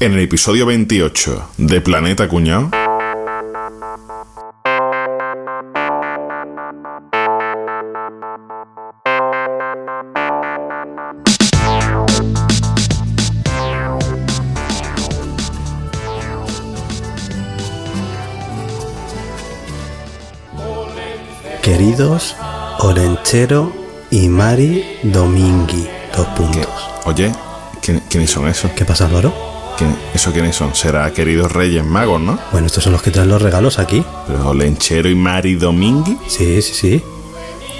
en el episodio 28 de Planeta Cuñado. Queridos Olenchero y Mari Domingui. Dos puntos. Oye, ¿quién- ¿quiénes son esos? ¿Qué pasa, Álvaro? ¿Quién- ¿Eso quiénes son? Será queridos Reyes Magos, ¿no? Bueno, estos son los que traen los regalos aquí. Pero Lenchero y Mari Domingui, Sí, sí, sí.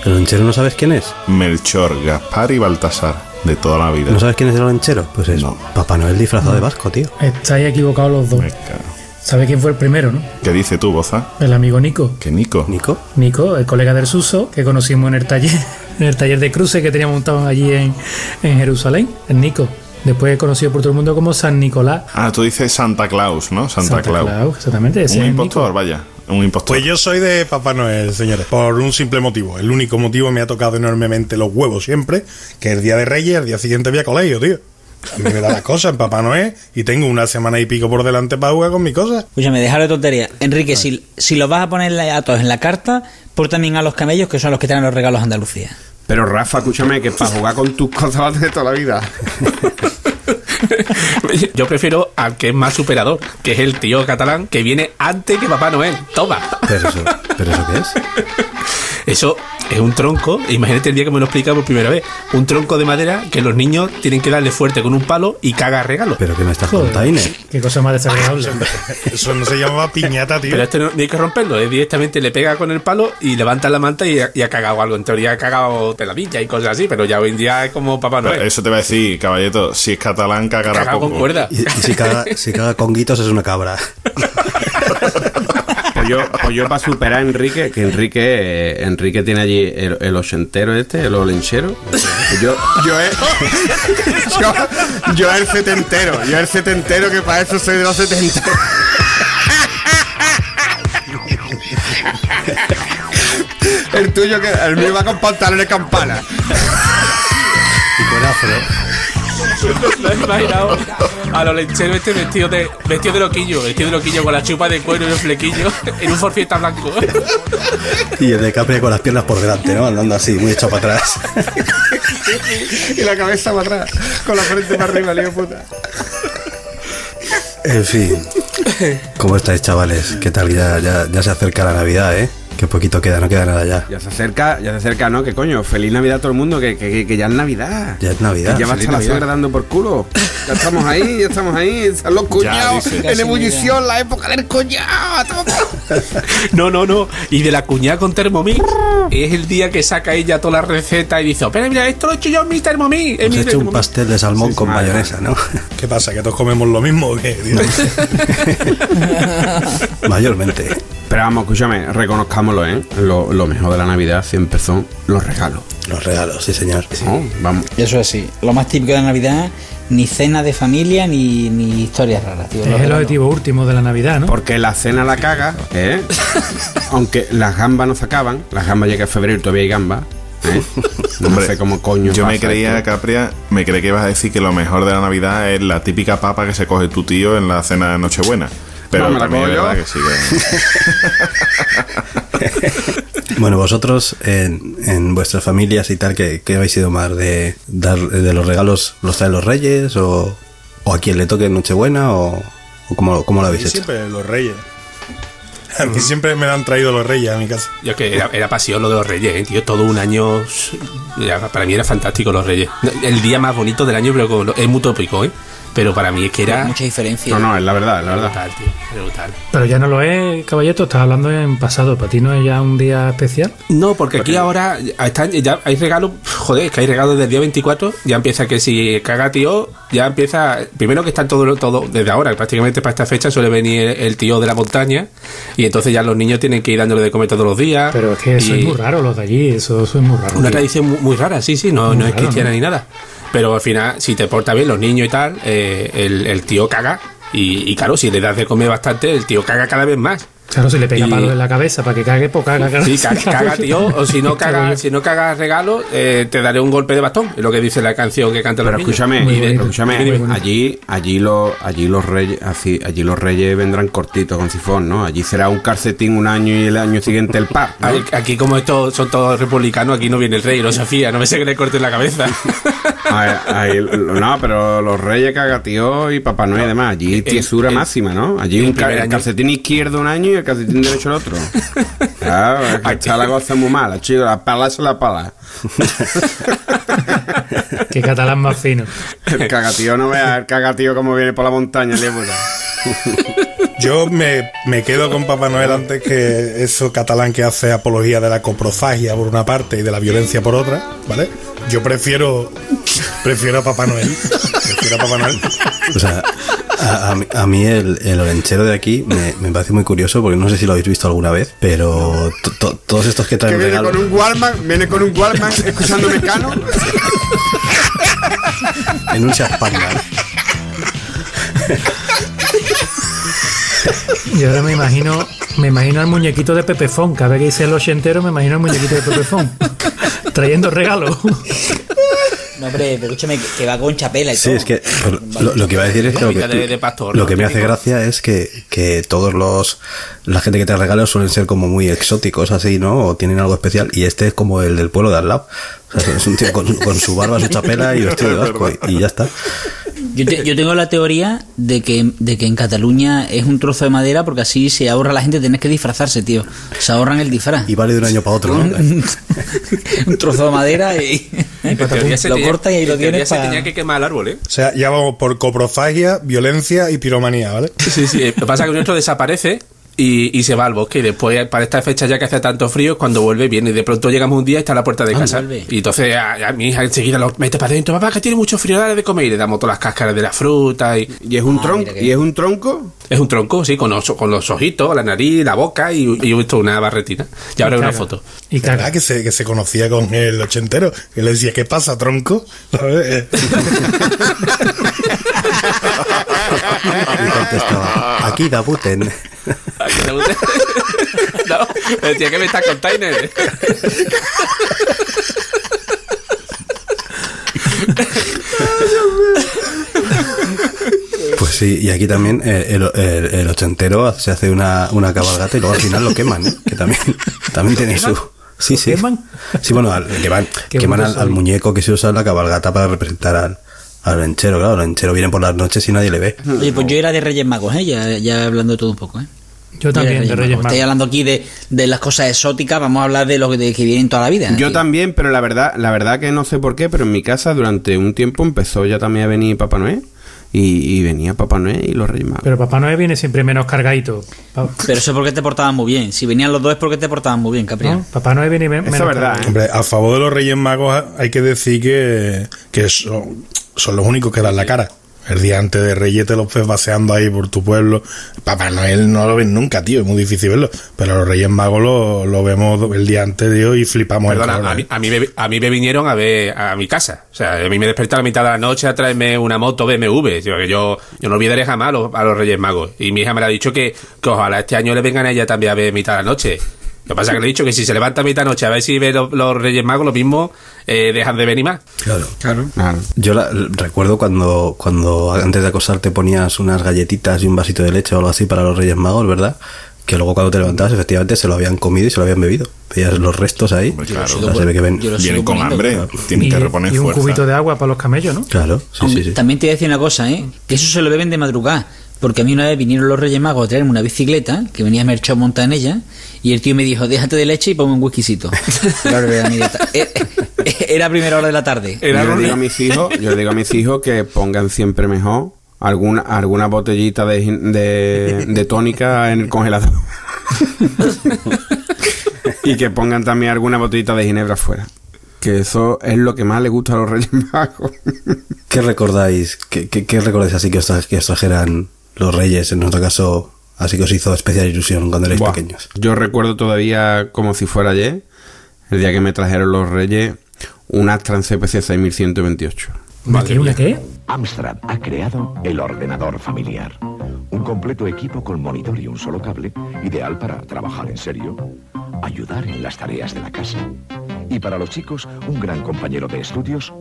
¿El Olenchero no sabes quién es? Melchor, Gaspar y Baltasar, de toda la vida. ¿No sabes quién es el Olenchero? Pues es No. Papá Noel disfrazado de vasco, tío. Estáis equivocados los dos. Me cago. ¿Sabe quién fue el primero, no? ¿Qué dice tú, Boza? El amigo Nico. Que Nico. ¿Nico? Nico, el colega del Suso, que conocimos en el taller, en el taller de cruce que teníamos montado allí en, en Jerusalén. El Nico. Después conocido por todo el mundo como San Nicolás. Ah, tú dices Santa Claus, ¿no? Santa, Claus. exactamente. Ese Un es impostor, Nico. vaya. Un impostor. Pues yo soy de Papá Noel, señores, por un simple motivo. El único motivo me ha tocado enormemente los huevos siempre, que el día de Reyes, el día siguiente voy a colegio, tío. A mí me da las cosas en Papá Noel y tengo una semana y pico por delante para jugar con mis cosas. Escúchame, dejar de tontería. Enrique, si, si los vas a poner a todos en la carta, pon también a los camellos, que son los que traen los regalos a Andalucía. Pero Rafa, escúchame, que para jugar con tus cosas vas de toda la vida. Yo prefiero al que es más superador, que es el tío catalán que viene antes que Papá Noel. Toma. ¿Pero eso, ¿pero eso qué es? Eso es un tronco, imagínate el día que me lo explica por primera vez, un tronco de madera que los niños tienen que darle fuerte con un palo y caga regalo. ¿Pero qué me estás contando, Inés? Qué cosa más desagradable. Eso no se llamaba piñata, tío. Pero este no, ni hay que romperlo, es directamente le pega con el palo y levanta la manta y, ha- y ha cagado algo. En teoría ha cagado telavilla y cosas así, pero ya hoy en día es como Papá Pero Noel. eso te va a decir, caballeto, si es catalán, cagará poco. con cuerda. Y, y si, caga, si caga con guitos es una cabra. Pues yo, yo para superar a Enrique, que Enrique, eh, Enrique tiene allí el, el ochentero este, el olenchero. Yo, yo, es, yo, yo el setentero, yo el setentero que para eso soy de los setenta. El tuyo que el mío va con pantalones campana. Y con afro. ¿Lo has imaginado? A los lecheros este vestido de, vestido de loquillo, vestido de loquillo con la chupa de cuero y el flequillo en un forfiesta blanco. Y el de Capri con las piernas por delante, ¿no? Andando así, muy echado para atrás. Y la cabeza para atrás, con la frente para arriba, lío puta. En fin. ¿Cómo estáis, chavales? ¿Qué tal? Ya, ya, ya se acerca la Navidad, ¿eh? Que poquito queda, no queda nada ya. Ya se acerca, ya se acerca, ¿no? Que coño, feliz Navidad a todo el mundo, que, que, que ya es Navidad. Ya es Navidad. Que ya va a estar la suegra dando por culo. Ya estamos ahí, ya estamos ahí. Están los cuñados en ebullición, la época del cuñado. No, no, no. Y de la cuñada con Thermomix es el día que saca ella toda la receta y dice, pero mira, esto lo he hecho yo en mi Thermomix. en Hemos hecho un Thermomix". pastel de salmón con madre. mayonesa, ¿no? ¿Qué pasa? ¿Que todos comemos lo mismo o qué? Mayormente. Pero vamos, escúchame, reconozcámoslo, ¿eh? Lo, lo mejor de la Navidad siempre son los regalos. Los regalos, sí, señor. ¿no? Vamos. Eso es así. Lo más típico de Navidad, ni cena de familia, ni, ni historias raras, tío. Es el regalos. objetivo último de la Navidad, ¿no? Porque la cena la caga, ¿eh? Aunque las gambas no se acaban, las gambas llega en febrero y todavía hay gambas. ¿eh? No Hombre, sé cómo coño. Yo me creía, esto. Capria, me creí que ibas a decir que lo mejor de la Navidad es la típica papa que se coge tu tío en la cena de Nochebuena. Pero No, me la cojo yo. que sí que- Bueno, vosotros en, en vuestras familias y tal, ¿qué, qué habéis sido más? ¿De dar de los regalos los traen los reyes? ¿O, o a quien le toque en Nochebuena? ¿O, o cómo, cómo lo habéis hecho? siempre los reyes. A mí siempre me han traído los reyes a mi casa. Yo que era, era pasión lo de los reyes, ¿eh, tío. Todo un año. para mí era fantástico los reyes. El día más bonito del año, pero lo- es muy tópico, ¿eh? Pero para mí es que era. Mucha diferencia. No, no, es la verdad, es la verdad. Brutal, tío. era brutal. Pero ya no lo es, caballeto, estás hablando en pasado. ¿Para ti no es ya un día especial? No, porque aquí ahora están, ya hay regalos, joder, es que hay regalos desde el día 24, ya empieza que si caga tío, ya empieza, primero que están todo, todo desde ahora, prácticamente para esta fecha suele venir el, el tío de la montaña y entonces ya los niños tienen que ir dándole de comer todos los días. Pero es que eso y es muy raro, los de allí, eso, eso es muy raro. Una tío. tradición muy, muy rara, sí, sí, no, Muy no es cristiana ¿no? ni nada. Pero al final, si te porta bien los niños y tal, eh, el, el tío caga y, y claro, si le das de comer bastante, el tío caga cada vez más. Claro, si le pega Y- palos en la cabeza para que cague, pues caga, caga. Sí, caga, caga, tío. O si no caga, si no cagas regalo, eh, te daré un golpe de bastón. Es lo que dice la canción que canta Pero los niños. escúchame, bonito. escúchame, allí, allí los, allí los reyes, así, allí los reyes vendrán cortitos con sifón, ¿no? Allí será un calcetín un año y el año siguiente el par. ¿no? Aquí- Aquí, como estos son todos republicanos, aquí no viene el rey, no Sofía, no me sé que le corten la cabeza. Ahí- ahí- no, pero los reyes cagatío y Papá Noel y demás. Allí tiesura el- máxima, ¿no? Allí el un calcetín izquierdo un año y el calcetín derecho el otro. Claro, es que está la cosa muy mala, chico. La pala es la pala. Que catalán más fino. El cagatío no vea el cagatío como viene por la montaña, puta. Yo me, me quedo con Papá Noel antes que eso catalán que hace apología de la coprofagia por una parte y de la violencia por otra, ¿vale? Yo prefiero prefiero a Papá Noel. Prefiero a Papá Noel. O sea, a, a mí- a mí el, el olenchero de aquí me, me parece muy curioso porque no sé si lo habéis visto alguna vez, pero to- to- todos estos que Que traen viene regalos. con un Walkman, viene con un Walkman escuchando Mecano. En un Shazpangar. Y ahora me imagino, me imagino al muñequito de Pepefón. Cada vez que dice el ochentero, me imagino al muñequito de Pepefón. trayendo regalos. No, hombre, pero escúchame, que, va con chapela y Sí, todo. es que pero lo, lo que iba a decir es que lo que, Vida de- de pastor, lo ¿no? que me hace gracia es que, que todos los la gente que te regalos suelen ser como muy exóticos así, ¿no? O tienen algo especial y este es como el del pueblo de al lado. O sea, es un tío con, con su barba, su chapela y vestido de vasco y, y ya está. Yo, te- yo tengo la teoría de que, de que en Cataluña es un trozo de madera porque así se ahorra la gente tener que disfrazarse, tío. Se ahorran el disfraz. Y vale de un año para otro, ¿no? un trozo de madera y se lo tenía- cortas y ahí lo tienes se para... tenía que quemar el árbol, ¿eh? O sea, ya vamos por coprofagia, violencia y piromanía, ¿vale? Sí, sí. Lo que pasa es que nuestro desaparece y, y se va al bosque. Y después, para esta fecha, ya que hace tanto frío, cuando vuelve bien. Y de pronto llegamos un día y está a la puerta de Ah, casa. vuelve. Y entonces a, a mi hija enseguida lo mete para adentro. Papá, que tiene mucho frío, dale de comer. Y le damos todas las cáscaras de la fruta. Y Y es un Ah, tronco. mira que- Y es un tronco. es un tronco, sí, con los, con los ojitos, la nariz, la boca y, y esto, una barretina. Y ahora Y una foto. Y ¿Verdad caga. que se, que se conocía con el ochentero? Que le decía, ¿qué pasa, tronco? ¿Sabes? Y contestaba, aquí da Buten. Aquí te gusta. no, me decía que me está container. Pues sí, y aquí también eh, el, el- el ochentero se hace una, una cabalgata y luego al final lo queman, ¿eh? Que también, también tiene su... Sí, sí. queman? Sí, bueno, al- queman, queman al, al muñeco que se usa en la cabalgata para representar al, al lenchero. Claro, el lenchero viene por las noches y nadie le ve. Oye, pues yo era de Reyes Magos, ¿eh? Ya, ya hablando de todo un poco, ¿eh? Yo también, de Reyes Magos. Magos. Estáis hablando aquí de, de las cosas exóticas, vamos a hablar de lo que, de que vienen toda la vida. Yo Aquí. también, pero la verdad, la verdad que no sé por qué, pero en mi casa durante un tiempo empezó ya también a venir Papá Noel. Y, y venía Papá Noel y los Reyes Magos. Pero Papá Noel viene siempre menos cargadito. Pa- Pero eso es porque te portaban muy bien. Si venían los dos es porque te portaban muy bien, Caprián. ¿no? Papá Noel viene menos es verdad, cargadito. ¿eh? Hombre, a favor de los Reyes Magos hay que decir que, que son, son los únicos que dan la cara. El día antes de Reyes te los ves paseando ahí por tu pueblo. Papá Noel no lo ven nunca, tío, es muy difícil verlo. Pero los Reyes Magos lo, lo vemos el día antes, tío, y flipamos. Perdona, colores. a mí, a, mí me, a mí me vinieron a ver a mi casa. O sea, a mí me desperté a la mitad de la noche a traerme una moto BMW. Yo, que yo, yo no olvidaré jamás a los, a los Reyes Magos. Y mi hija me ha dicho que, que ojalá este año le vengan a ella también a ver mitad de la noche. Lo que pasa es que le he dicho que si se levanta a mitad de la noche a ver si ve los, los Reyes Magos, lo mismo eh, dejan de venir más. Claro. Claro. Yo la- recuerdo cuando, cuando antes de acostarte ponías unas galletitas y un vasito de leche o algo así para los Reyes Magos, ¿verdad? Que luego cuando te levantabas efectivamente se lo habían comido y se lo habían bebido. Veías los restos ahí. Hombre, claro. O sea, se ve que ven. Vienen con hambre. Tienen Y, que reponer y un fuerza. cubito de agua para los camellos, ¿no? Claro, sí, Hombre, sí, sí. También te voy a decir una cosa, ¿eh? Que eso se lo beben de madrugada. Porque a mí una vez vinieron los Reyes Magos a traerme una bicicleta, que venía Merchón montada en ella, y el tío me dijo, déjate de leche y ponme un whiskycito. era, eh, eh, era primera hora de la tarde. yo le digo a mis hijos, yo digo a mis hijos que pongan siempre mejor alguna alguna botellita de, de, de tónica en el congelador. y que pongan también alguna botellita de ginebra afuera. Que eso es lo que más le gusta a los Reyes Magos. ¿Qué recordáis? ¿Qué, qué, qué recordáis así que os, que os trajeran los reyes? En nuestro caso, así que os hizo especial ilusión cuando erais Buah, pequeños. Yo recuerdo todavía como si fuera ayer, el día que me trajeron los Reyes, un Astran CPC 6128. ¿Una qué? ¿Una qué? Amstrad ha creado el ordenador familiar. Un Un completo equipo con monitor y un solo cable, ideal para trabajar en serio, ayudar en las tareas de la casa. Y para los chicos, un gran compañero de estudios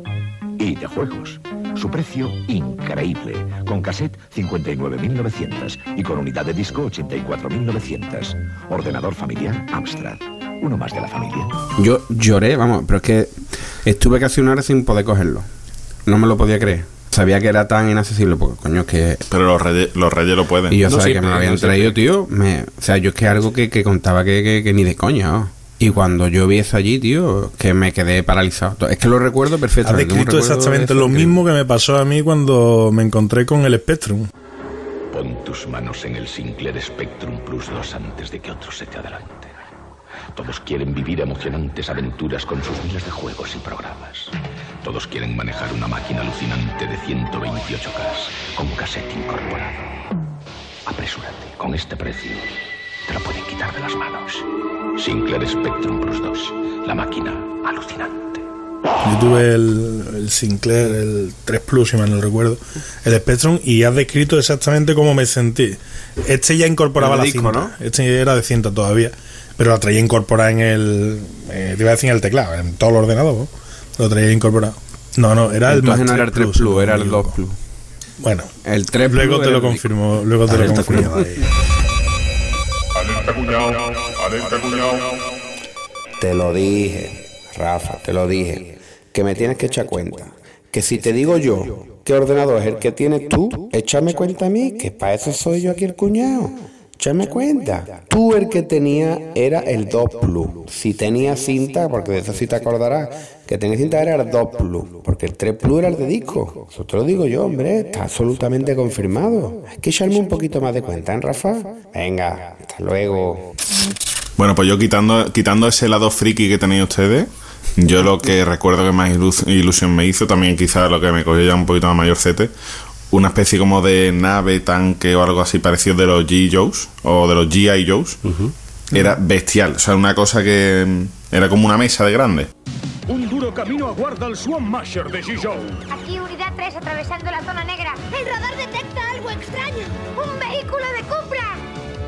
y de juegos. Su precio increíble, con cassette 59.900 y con unidad de disco 84.900. Ordenador familiar Amstrad, uno más de la familia. Yo lloré, vamos, pero es que estuve casi una hora sin poder cogerlo. No me lo podía creer. Sabía que era tan inaccesible, porque coño, es que. Pero los reyes, los reyes lo pueden. Y yo No, sabía que me lo habían traído, tío. Me, o sea, yo es que algo que, que contaba que, que- que ni de coña. ¿no? Y cuando yo vi eso allí, tío, que me quedé paralizado. Es que lo recuerdo Has perfectamente. un descrito exactamente lo mismo que me pasó a mí cuando me encontré con el Spectrum. Pon tus manos en el Sinclair Spectrum Plus 2 antes de que otros se te adelanten. Todos quieren vivir emocionantes aventuras con sus miles de juegos y programas. Todos quieren manejar una máquina alucinante de 128K con cassette incorporado. Apresúrate, con este precio te lo pueden quitar de las manos. Sinclair Spectrum Plus 2, la máquina alucinante. Yo tuve el, el Sinclair, el 3 Plus, si mal no recuerdo, el Spectrum, y has descrito exactamente cómo me sentí. Este ya incorporaba El la disco, cinta. Este era de cinta todavía, pero la traía incorporada en el. eh, te iba a decir en el teclado, en todo el ordenador, ¿no? Lo traía incorporado. No, no, era el Entonces más no era el 3 Plus, era el 2 Plus. Bueno, El 3 luego Plus te lo el confirmo, luego te lo Alerta confirmo. Alerta cuñado. Te lo dije, Rafa, te lo dije. Que me tienes que echar cuenta. Que si te digo yo qué ordenador es el que tienes tú, échame cuenta a mí, que para eso soy yo aquí el cuñado. Échame cuenta. Tú el que tenía era el 2 Plus. Si tenía cinta, porque de eso sí te acordarás, que tenía cinta era el 2 Plus. Porque el 3 Plus era el de disco. Eso te lo digo yo, hombre. Está absolutamente confirmado. Hay que echarme un poquito más de cuenta, ¿eh, Rafa? Venga, hasta luego. Bueno, pues yo quitando, quitando ese lado friki que tenéis ustedes, yo lo que recuerdo que más ilus- ilusión me hizo, también quizás lo que me cogió ya un poquito más mayorcete, una especie como de nave, tanque o algo así parecido de los G. Joes o de los G.I. Joes. Era bestial, o sea, una cosa que mm, era como una mesa de grande. Un duro camino aguarda al Swan Masher de G-Joe. Aquí unidad 3 atravesando la zona negra. El radar detecta algo extraño. Un vehículo de Cupra.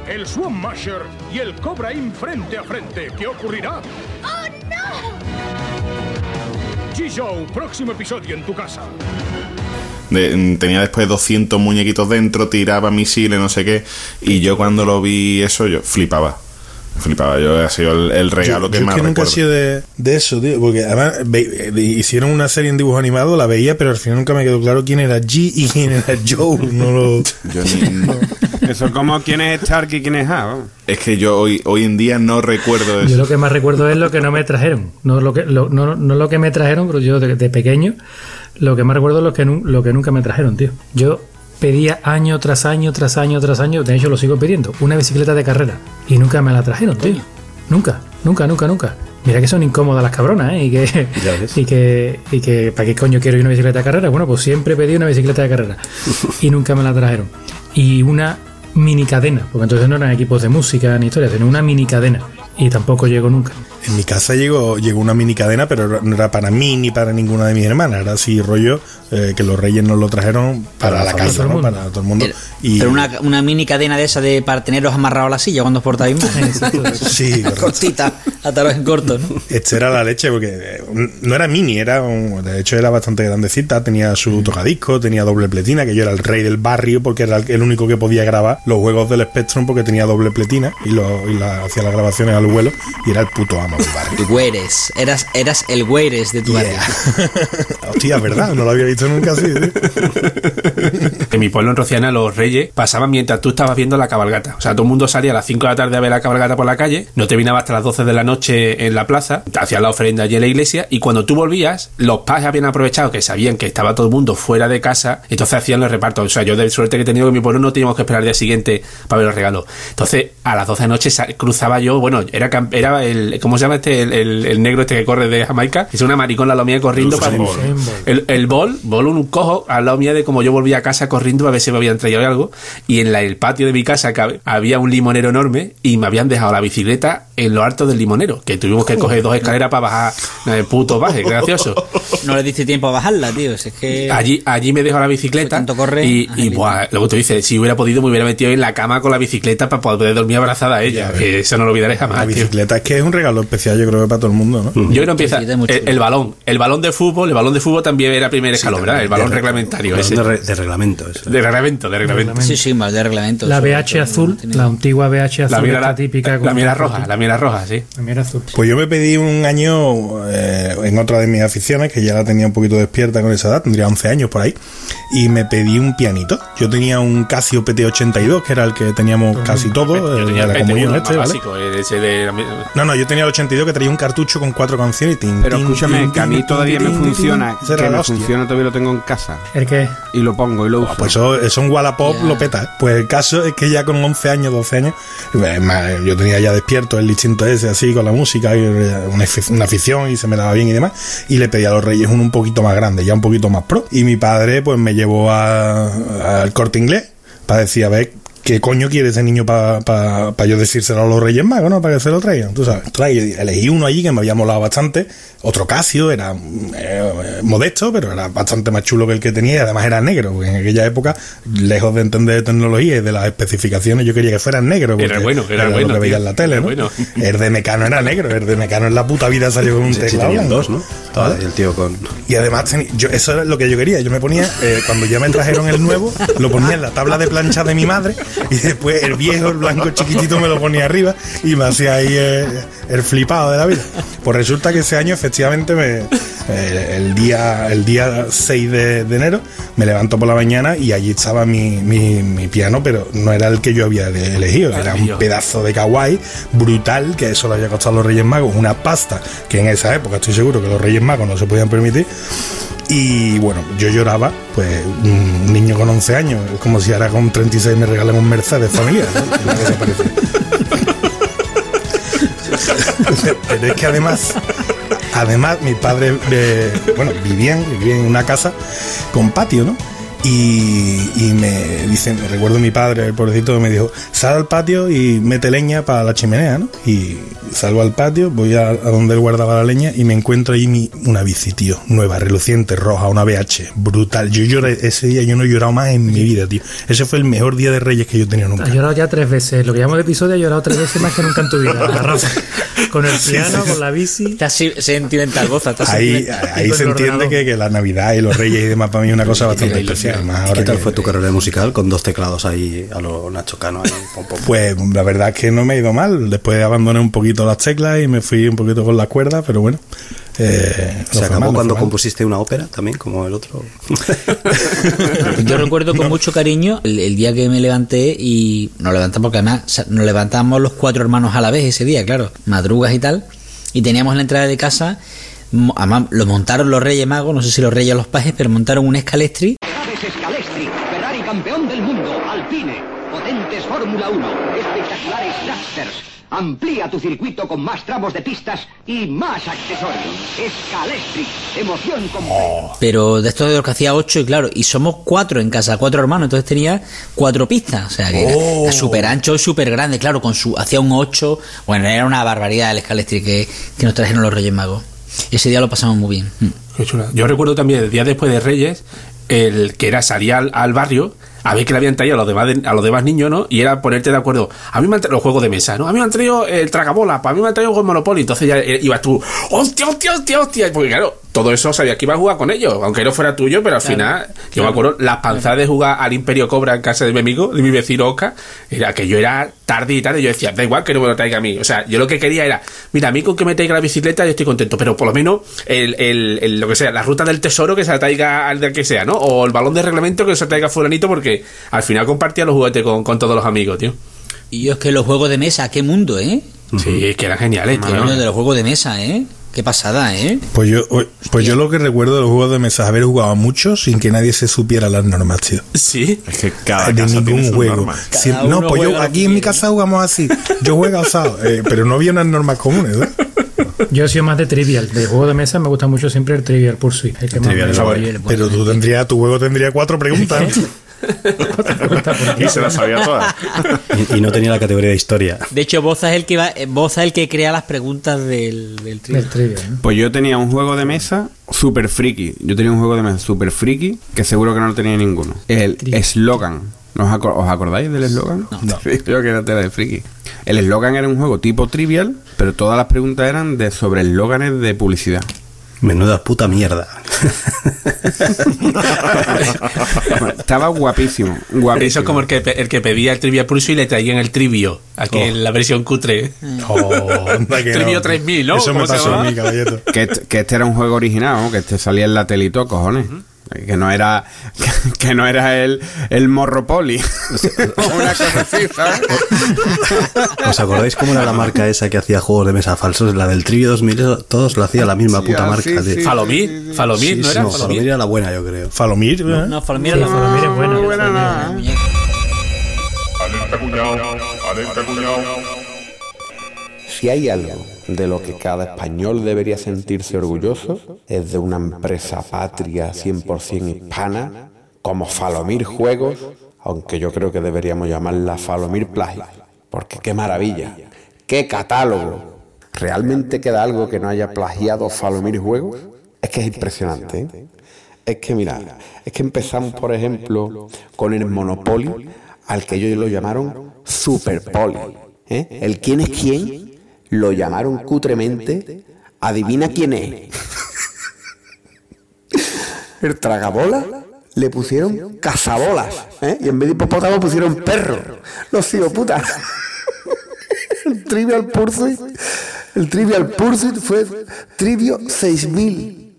El Swan Masher y el Cobra In frente a frente. ¿Qué ocurrirá? ¡Oh, no! G-Joe, próximo episodio en tu casa. De- mm, tenía después 200 muñequitos dentro, tiraba misiles, no sé qué. Y yo cuando lo vi eso, yo flipaba. Flipaba, yo ha sido el, el regalo yo, que yo más es que nunca he sido de, de eso, tío, porque además ve- eh, hicieron una serie en dibujo animado, la veía, pero al final nunca me quedó claro quién era G y quién era Joe. No lo... Yo ni- Eso es como quién es Stark y quién es A. vamos. es que yo hoy, hoy en día no recuerdo Yo eso. lo que más recuerdo es lo que no me trajeron. No lo que, lo, no, no lo que me trajeron, pero yo de, de pequeño, lo que más recuerdo es lo que, nu- lo que nunca me trajeron, tío. Yo pedía año tras año, tras año, tras año, de hecho lo sigo pidiendo, una bicicleta de carrera. Y nunca me la trajeron, tío. Nunca, nunca, nunca, nunca. Mira que son incómodas las cabronas, ¿eh? Y que, y que, y que ¿para qué coño quiero yo una bicicleta de carrera? Bueno, pues siempre pedí una bicicleta de carrera. Y nunca me la trajeron. Y una mini cadena, porque entonces no eran equipos de música ni historia, sino una mini cadena. Y tampoco llegó nunca. En mi casa llegó, llegó una mini cadena, pero no era para mí ni para ninguna de mis hermanas. Era así rollo eh, que los reyes nos lo trajeron para, Para la casa, ¿no? para todo el mundo. Pero, Y, pero una, una mini cadena de esa de para teneros amarrados a la silla cuando os portáis mal. Sí. Cortita, ataros en corto, ¿no? Este era la leche, porque eh, no era mini, era un- de hecho era bastante grandecita, tenía su tocadisco, tenía doble pletina, que yo era el rey del barrio porque era el único que podía grabar los juegos del Spectrum porque tenía doble pletina y, lo, y la- hacía las grabaciones al vuelo y era el puto amo del barrio. Güeres. Eras, eras el güeres de tu barrio. Hostia, es verdad, no lo había visto nunca así. ¿eh? En mi pueblo en Rociana los reyes pasaban mientras tú estabas viendo la cabalgata. O sea, todo el mundo salía a las 5 de la tarde a ver la cabalgata por la calle, no terminaba hasta las 12 de la noche en la plaza, te hacían la ofrenda allí en la iglesia y cuando tú volvías, los padres habían aprovechado que sabían que estaba todo el mundo fuera de casa, entonces hacían los repartos. O sea, yo de suerte que he tenido que en mi pueblo no teníamos que esperar al día siguiente para ver los regalos. Entonces, a las 12 de la noche cruzaba yo, bueno, era, era el, ¿cómo se llama este? El, el- el negro este que corre de Jamaica. Es una maricón al lado mía corriendo para el, el bol, bol un cojo al lado mía de como yo volvía a casa corriendo a ver si me habían traído algo. Y en la- el patio de mi casa había un limonero enorme y me habían dejado la bicicleta en lo alto del limonero. Que tuvimos que coger dos escaleras para bajar el puto baje, gracioso. No le diste tiempo a bajarla, tío. si Es que. Allí, allí me dejó la bicicleta Tanto y, y buah, lo que tú dices, si hubiera podido me hubiera metido en la cama con la bicicleta para poder dormir abrazada a ella, que eso no lo olvidaré La jamás. Tío. bicicleta es que es un regalo especial, yo creo que para todo el mundo, ¿no? Yo creo que empieza el, balón, el balón de fútbol, el balón de fútbol también era primer escalón, ¿verdad? El balón De- reglamentario, balón ese. de, re- de reglamento. eso. De reglamento, de reglamento. Sí, sí, mal de reglamento. La eso, BH azul, tiene- la antigua BH azul, La mira, esta típica. la, con- mira roja, la mira roja, sí. La mira azul. Pues yo me pedí un año eh, en otra de mis aficiones, que ya la tenía un poquito despierta con esa edad, tendría 11 años por ahí, y me pedí un pianito. Yo tenía un Casio PT82, que era el que teníamos casi todos, Yo el de tenía la el comunión PT1 este, más ¿vale? básico, ese de la- No, no, yo tenía el 82 que traía un cartucho con cuatro canciones. tin, Pero tin, escúchame, tin, que a mí tin, todavía tin, me funciona, que me hostia. funciona, todavía lo tengo en casa. ¿El qué? Y lo pongo y lo uso. Pues eso, eso en Wallapop Ya. lo peta. ¿eh? Pues el caso es que ya con 11 años, 12 años, eh, ma- yo tenía ya despierto el instinto ese así con la música, y eh, una, afi- una afición y se me daba bien y demás. Y le pedí a los Reyes uno un poquito más grande, ya un poquito más pro. Y mi padre pues me llevó al corte inglés para decir, a ver, ¿qué coño quiere ese niño para yo decírselo a los Reyes Magos, ¿no? Para que se lo traigan, tú sabes. Yo elegí uno allí que me había molado bastante, otro Casio, era eh, modesto, pero era bastante más chulo que el que tenía y además era negro, porque en aquella época, lejos de entender de tecnología y de las especificaciones, yo quería que fueran negros. Era porque bueno, era lo bueno, que veía tío. en la tele, Era ¿no? bueno. El de Mecano era negro, el de Mecano en la puta vida salió con un Sí, sí, teclado dos, ¿no? Ahí el tío con. Y además, yo, eso era lo que yo quería. Yo me ponía, eh, cuando ya me trajeron el nuevo, lo ponía en la tabla de plancha de mi madre y después el viejo, el blanco chiquitito, me lo ponía arriba y me hacía ahí eh, el flipado de la vida. Pues resulta que ese año, efectivamente, me, eh, el, día, el día 6 de, de enero, me levanto por la mañana y allí estaba mi, mi, mi piano, pero no era el que yo había elegido. Era un pedazo de kawaii brutal, que eso le había costado a los Reyes Magos, una pasta que en esa época estoy seguro que los Reyes Magos no se podían permitir. Y bueno, yo lloraba, pues un niño con 11 años, es como si ahora con 36 me regalen un Mercedes familiar. ¿no? Cosa parecida. Pero es que además, además mis padres, eh, bueno, vivían, vivían en una casa con patio, ¿no? Y, y me dicen, recuerdo mi padre, el pobrecito, me dijo, sal al patio y mete leña para la chimenea, ¿no? Y salgo al patio, voy a, a donde él guardaba la leña y me encuentro ahí mi, una bici, tío, nueva, reluciente, roja, una BH, brutal. Yo lloré, ese día yo no he llorado más en mi vida, tío. Ese fue el mejor día de Reyes que yo he tenido nunca. Ha llorado ya tres veces. Lo que llamo el episodio ha llorado tres veces más que nunca en tu vida. Con el piano, con la bici. Está si- sentimental, goza. Está Ahí, sentimental. ahí se entiende que, que la Navidad y los Reyes y demás para mí es una cosa bastante especial. Más ¿Y ahora qué tal que- fue tu carrera musical con dos teclados ahí a lo Nacho Cano? Ahí, pom, pom, pom? Pues la verdad es que no me ha ido mal. Después abandoné un poquito las teclas y me fui un poquito con las cuerdas, pero bueno. eh, no ¿Se acabó mal, no cuando compusiste una ópera también, como el otro? Yo recuerdo con mucho cariño el, el día que me levanté y nos levantamos, porque además nos levantamos los cuatro hermanos a la vez ese día, claro, madrugas y tal, y teníamos en la entrada de casa, además lo montaron los Reyes Magos, no sé si los Reyes o los Pajes, pero montaron un escalestri Scalestri, Ferrari campeón del mundo, Alpine, potentes Fórmula 1, espectaculares dragsters. Amplía tu circuito con más tramos de pistas y más accesorios. Scalestri, emoción completa. pero de estos de los que hacía ocho y claro, y somos cuatro en casa, cuatro hermanos, entonces tenía cuatro pistas, o sea que era- Oh. era súper ancho y súper grande, claro, con su hacía un ocho, bueno, era una barbaridad el escalestri que, que nos trajeron los Reyes Magos. Ese día lo pasamos muy bien. Qué chula. Yo recuerdo también el día después de Reyes, el que era salir al, barrio a ver que le habían traído a los demás de- a los demás niños, ¿no? Y era ponerte de acuerdo. A mí me han traído los juegos de mesa, ¿no? A mí me han traído el tragabola, a mí me han traído el Monopoly. Entonces ya eh, ibas tú, hostia, hostia, hostia, hostia. Porque claro, todo eso sabía que iba a jugar con ellos, aunque no fuera tuyo, pero al final, yo me acuerdo, las panzadas de jugar al Imperio Cobra en casa de mi amigo, de mi vecino Oscar, era que yo era tarde y tarde, yo decía, da igual que no me lo traiga a mí. O sea, yo lo que quería era, mira, a mí con que me traiga la bicicleta yo estoy contento, pero por lo menos el, el- el- lo que sea, la ruta del tesoro que se la traiga al del que sea, ¿no? O el balón de reglamento que se la traiga fulanito, porque al final compartía los juguetes con, con todos los amigos, tío. Y yo es que los juegos de mesa, qué mundo, ¿eh? Sí, es que eran geniales, tío. De los juegos de mesa, ¿eh? Qué pasada, ¿eh? Pues yo, pues yo lo que recuerdo de los juegos de mesa es haber jugado mucho sin que nadie se supiera las normas, tío. Sí. Es que cada de casa tiene ningún sus juego. Si- no, pues yo aquí en mi casa jugamos así. Yo juego asado, eh, pero no había unas normas comunes, ¿eh? Yo he sido más de trivial. De juego de mesa me gusta mucho siempre el Trivial Pursuit. El que más Trivial me es gusta. bueno. Pero tú tendrías, tu juego tendría cuatro preguntas. Y se las sabía todas. Y, y no tenía la categoría de historia. De hecho, Boza es el que va, Boza es el que crea las preguntas del, del. ¿no? Pues yo tenía un juego de mesa super friki. Yo tenía un juego de mesa super friki que seguro que no lo tenía ninguno. El eslogan. ¿No os, acor- os acordáis del eslogan? No. Sí, yo que era tela de friki. El eslogan era un juego tipo trivial, pero todas las preguntas eran de sobre eslóganes de publicidad. Menuda puta mierda. Estaba guapísimo, guapísimo. Eso es como el que, el que pedía el Trivia Pulso y le traían el Trivio. Aquí Oh. en la versión cutre. Oh, anda que Trivio no. 3000, ¿no? Eso me ¿Cómo se pasó a llama? mí, caballero. que, este, que este era un juego original, ¿no? que este salía en la telito, cojones. Que no era que, no era el, el Morropoli. una cosa así, ¿sabes? ¿Os acordáis cómo era la marca esa que hacía juegos de mesa falsos? La del Trivio 2000, eso- todos lo hacía la misma Sí, puta ah, marca. sí, sí. Falomir. Falomir, Sí, ¿no sí, era? no, Falomir. Falomir era la buena, yo creo. Falomir, ¿eh? No, Falomir Sí, la Falomir es buena. buena, no, ¿eh? Alerta cuñado, alerta cuñado. Si hay algo de lo que cada español debería sentirse orgulloso, es de una empresa patria 100% hispana como Falomir Juegos, aunque yo creo que deberíamos llamarla Falomir Plagio, porque qué maravilla, qué catálogo. ¿Realmente queda algo que no haya plagiado Falomir Juegos? Es que es impresionante, ¿eh? Es que mira, es que empezamos, por ejemplo, con el Monopoly, al que ellos lo llamaron Superpoli. ¿eh? El quién es quién lo llamaron cutremente. Adivina quién es. El tragabola le pusieron cazabolas. ¿eh? Y en vez de hipopótamo pusieron perro. Los putas. El Trivial Pursuit. El Trivial Pursuit fue Trivio 6000.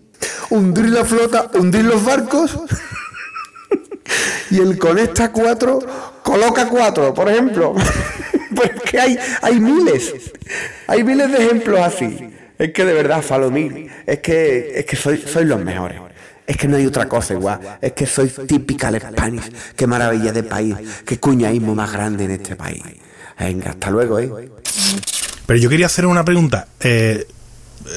Hundir la flota, hundir los barcos. Y el conecta 4 coloca 4, por ejemplo. Pues que hay, hay miles. Hay miles de ejemplos así. Es que de verdad, Falomir, es que, es que soy, sois los mejores. Es que no hay otra cosa igual. Es que soy typical Spanish. Qué maravilla de país. Qué cuñaísmo más grande en este país. Venga, hasta luego, ¿eh? Pero yo quería hacer una pregunta. Eh,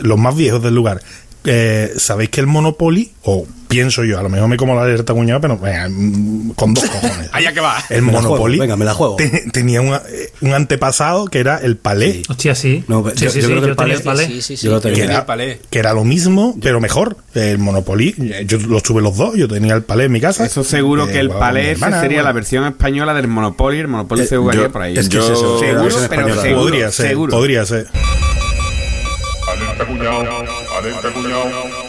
los más viejos del lugar. Eh, ¿Sabéis que el Monopoly, o pienso yo, a lo mejor me como la alerta cuñado, pero venga, mm, con dos cojones. Allá que va. El Me Monopoly juego, venga, me la juego. te- tenía un, eh, un antepasado que era el Palé. Hostia, sí. No, sí, yo- sí, yo sí, creo que el yo palé- el palé. Sí, sí, sí. Yo lo Que era, el Palé. que era lo mismo, pero mejor. El Monopoly, eh, yo los tuve los dos. Yo tenía el Palé en mi casa. Eso seguro Eh, que el palé hermana, sería bueno. la versión española del Monopoly. El Monopoly Eh, se jugaría yo- por ahí. es que es eso, la seguro, pero española. seguro, Podría ser, seguro. podría ser. Alerta cuñado, alerta cuñado.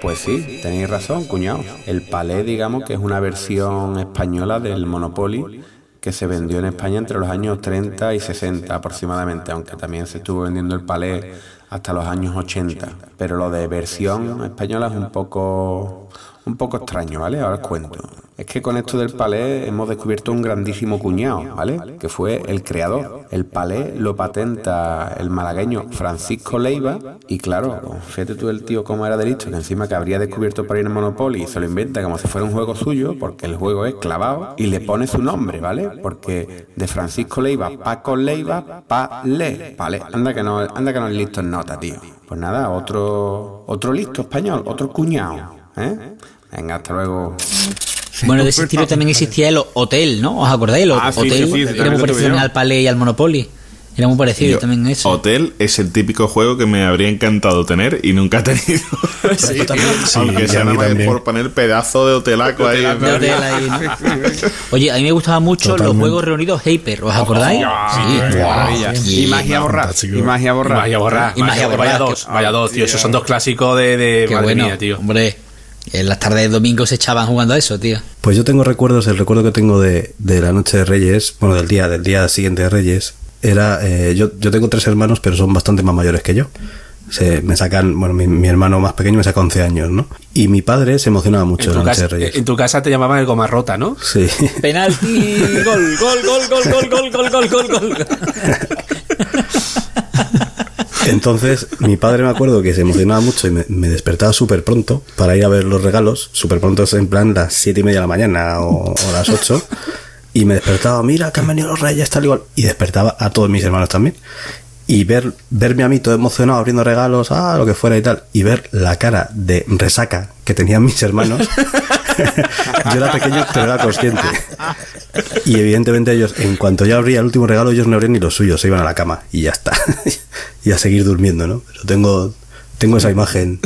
Pues sí, tenéis razón, cuñado. El palé, digamos que es una versión española del Monopoly que se vendió en España entre los años 30 y 60 aproximadamente, aunque también se estuvo vendiendo el palé hasta los años 80. Pero lo de versión española es un poco un poco extraño, ¿vale? Ahora os cuento. Es que con esto del palé hemos descubierto un grandísimo cuñado, ¿vale? Que fue el creador. El palé lo patenta el malagueño Francisco Leiva y claro, fíjate tú el tío cómo era de listo, que encima que habría descubierto para ir en Monopoly y se lo inventa como si fuera un juego suyo, porque el juego es clavado, y le pone su nombre, ¿vale? Porque de Francisco Leiva, Paco Leiva, Pa Le, ¿vale? Anda que no, anda que no es listo en nota, tío. Pues nada, otro, otro listo español, otro cuñado, ¿eh? Venga, hasta luego. Bueno, de ese estilo también existía el hotel, ¿no? ¿Os acordáis? El Ah, sí, hotel sí, sí, era también muy parecido al Palais y al Monopoly. Era muy parecido Yo- también eso. Hotel es el típico juego que me habría encantado tener y nunca he tenido. Sí, Aunque sea nada más por poner pedazo de hotelaco ahí. De hotel ahí, ¿no? Oye, a mí me gustaban mucho los juegos reunidos Hyper, ¿os acordáis? Sí, qué maravilla. Sí. Y magia fantástico. Y magia Y borrar. Magia borrar. Y Magia borrar, Vaya dos, vaya dos, tío. Esos son dos clásicos de, de Qué madre bueno, mía, tío. hombre. En las tardes de domingo se echaban jugando a eso, tío. Pues yo tengo recuerdos, el recuerdo que tengo de, de la noche de Reyes, bueno, del día, del día siguiente de Reyes, era, eh, yo, yo tengo tres hermanos, pero son bastante más mayores que yo. Se, me sacan, bueno, mi, mi hermano más pequeño me saca 11 años, ¿no? Y mi padre se emocionaba mucho En tu, la noche casa, de Reyes. en tu casa te llamaban el goma rota, ¿no? Sí. Penalti, gol, gol, gol, gol, gol, gol, gol, gol, gol, gol, gol. Entonces, mi padre me acuerdo que se emocionaba mucho y me, despertaba súper pronto para ir a ver los regalos. Súper pronto en plan las siete y media de la mañana o, o las 8. Y me despertaba, mira que han venido los reyes, tal igual. Y despertaba a todos mis hermanos también. Y ver, verme a mí todo emocionado abriendo regalos, ah, lo que fuera y tal. Y ver la cara de resaca que tenían mis hermanos. yo era pequeño, pero era consciente. Y evidentemente ellos, en cuanto ya abría el último regalo, ellos no abrían ni los suyos, se iban a la cama y ya está. y a seguir durmiendo, ¿no? Pero tengo, tengo esa imagen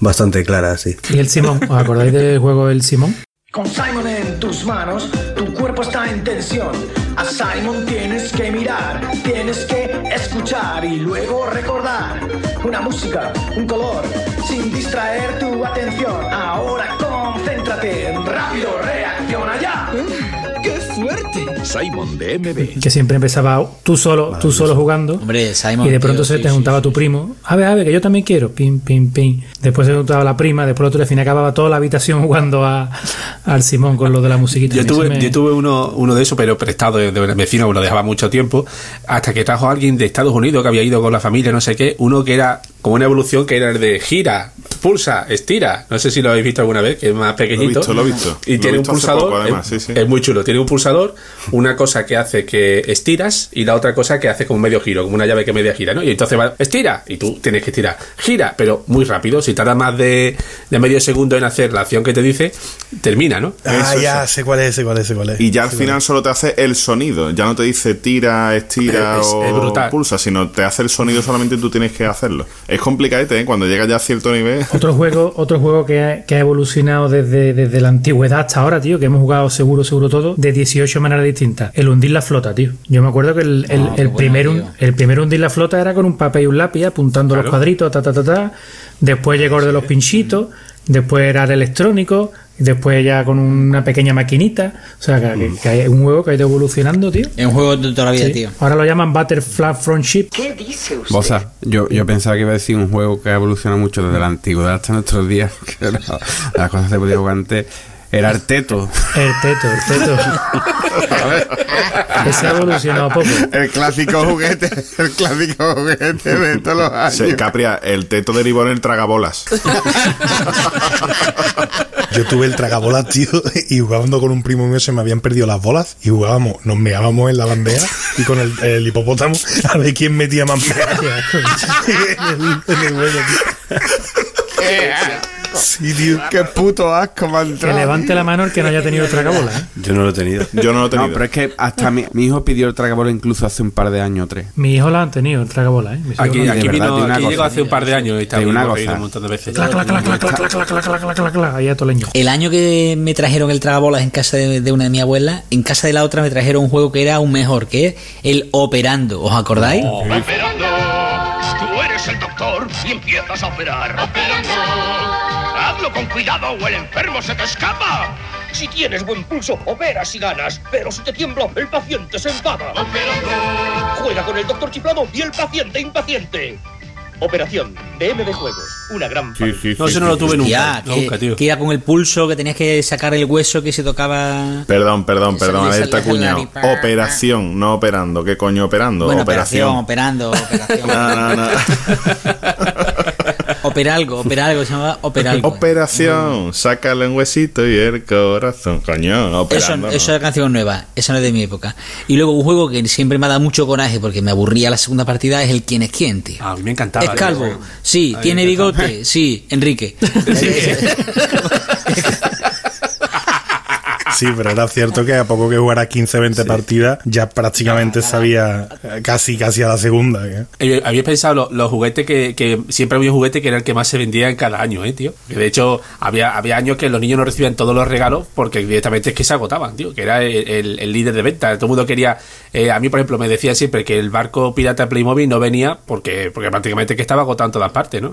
bastante clara, sí. ¿Y el Simón? ¿Os acordáis del juego El Simón? Con Simon en tus manos, tu cuerpo está en tensión. A Simon tienes que mirar, tienes que escuchar y luego recordar. Una música, un color, sin distraer tu atención. Ahora concéntrate, rápido, reacciona ya. Simon de MB. Que siempre empezaba tú solo, tú solo jugando. Hombre, Simon. Y de pronto tío, se sí, te sí, juntaba tu primo. A ver, a ver, que yo también quiero. Pim, pim, pim. Después se juntaba la prima. Después otro al fin acababa toda la habitación jugando a, al Simón con lo de la musiquita. Yo A tuve, me- yo tuve uno, uno de esos, pero prestado de, de vecino, me lo dejaba mucho tiempo, hasta que trajo alguien de Estados Unidos que había ido con la familia, no sé qué, uno que era como una evolución que era el de gira, pulsa, estira. No sé si lo habéis visto alguna vez, que es más pequeñito. visto, lo he visto. Y Lo he tiene un visto hace pulsador. poco, además, es, sí, sí. es muy chulo. Tiene un pulsador, una cosa que hace que estiras y la otra cosa que hace como medio giro, como una llave que media gira, ¿no? Y entonces va, estira, y tú tienes que estirar. Gira, pero muy rápido. Si tarda más de, de medio segundo en hacer la acción que te dice, termina, ¿no? Ah, Eso, ya, sé cuál es, sé cuál es, sé cuál es. Y ya al final solo te hace el sonido. Ya no te dice tira, estira Es- o es pulsa, sino te hace el sonido solamente y tú tienes que hacerlo. Es complicadete, ¿eh? Cuando llega ya a cierto nivel. Otro juego, otro juego que ha, que ha evolucionado desde, desde la antigüedad hasta ahora, tío, que hemos jugado seguro, seguro todo, de 18 maneras distintas. El hundir la flota, tío. Yo me acuerdo que el, el, Ah, el primer, tío. el primer hundir la flota era con un papel y un lápiz apuntando los cuadritos, ta, ta, ta, ta. Después llegó el de los pinchitos, después era el electrónico, y después ya con una pequeña maquinita. O sea, que, que- que es un juego que ha ido evolucionando, tío. Es un juego de toda la vida, Sí. tío. Ahora lo llaman Butterfly Friendship. ¿Qué dice usted? Yo, yo pensaba que iba a decir un juego que ha evolucionado mucho desde la antigüedad hasta nuestros días, que las cosas se podían jugar antes. Era Arteto. El teto, el teto. Ese ha evolucionado poco. El clásico juguete, el clásico juguete de todos los años. Se- Capria, el teto derivó en el tragabolas. Yo tuve el tragabolas, tío, y jugando con un primo mío se me habían perdido las bolas y jugábamos, nos meábamos en la bandeja y con el, el hipopótamo a ver quién metía más mea en el, en el hueco, tío. Sí, tío. Qué puto asco ha Que levante la mano el que no haya tenido tragabola. ¿eh? Yo no lo he tenido. Yo no lo he tenido. No, pero es que hasta mi, mi hijo pidió el tragabola incluso hace un par de años o tres. Mi hijo la han tenido, el tragabola. ¿eh? Aquí, lo aquí, verdad, vino, aquí llegó hace un par de años y está una cosa. un montón de veces. Clac, clac, clac, clac, clac, clac, clac, clac, clac, clac, clac, clac, ahí a toleño. El año que me trajeron el tragabolas en casa de, de una de mi abuela, en casa de la otra me trajeron un juego que era aún mejor, que es el Operando. ¿Os acordáis? Operando. Tú eres el doctor y empiezas a operar. Operando. Hazlo con cuidado o el enfermo se te escapa. Si tienes buen pulso, operas y ganas. Pero si te tiembla, el paciente se enfada. Operando. Juega con el doctor chiflado y el paciente impaciente. Operación de MD Juegos. Una gran familia. No, eso no lo tuve Ya, nunca. que, Nunca, tío. que iba con el pulso, que tenías que sacar el hueso que se tocaba. Perdón, perdón, perdón, alerta lisa cuñado. laripa. Operación, no operando. ¿Qué coño operando? Bueno, operación. operación, operando, operación. No, no, no. Opera algo, opera algo, se llama opera algo. Operación, sácale un huesito y el corazón. Coño, Eso, operando. eso es canción nueva, esa no es de mi época. Y luego un juego que siempre me ha dado mucho coraje porque me aburría la segunda partida es el quién es quién, tío. A mí me encantaba. Es calvo, sí, tiene bigote, sí, Enrique. Sí, pero era cierto que a poco que jugara 15, 20 partidas, ya prácticamente sabía casi, casi a la segunda. ¿eh? Eh, Habíais pensado los, los juguetes que, que siempre había un juguete que era el que más se vendía en cada año, ¿eh, tío? Que de hecho había, había años que los niños no recibían todos los regalos porque directamente es que se agotaban, tío, que era el, el- el líder de venta. Todo el mundo quería. Eh, a mí, por ejemplo, me decía siempre que el barco pirata Playmobil no venía porque, porque prácticamente que estaba agotado en todas partes, ¿no?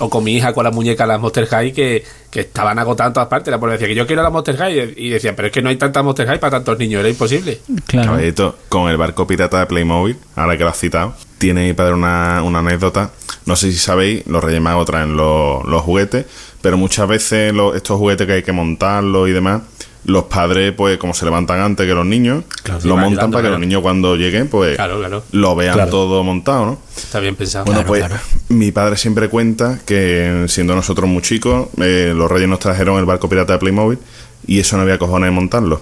O con mi hija con las muñecas, las Monster High, que, que estaban agotadas en todas partes. La pobre decía que yo quiero la Monster High y decía, pero es que no hay tanta Monster High para tantos niños, era imposible. Caballito, con el barco pirata de Playmobil, ahora que lo has citado, tiene mi padre una, una anécdota. No sé si sabéis, los Reyes Magos traen los, los juguetes, pero muchas veces lo- estos juguetes que hay que montarlos y demás, los padres, pues como se levantan antes que los niños, lo montan ayudando, para que claro. los niños cuando lleguen, pues Claro, lo vean todo montado, ¿no? Está bien pensado. Bueno, pues mi padre siempre cuenta que siendo nosotros muy chicos, eh, los reyes nos trajeron el barco pirata de Playmobil y eso no había cojones de montarlo.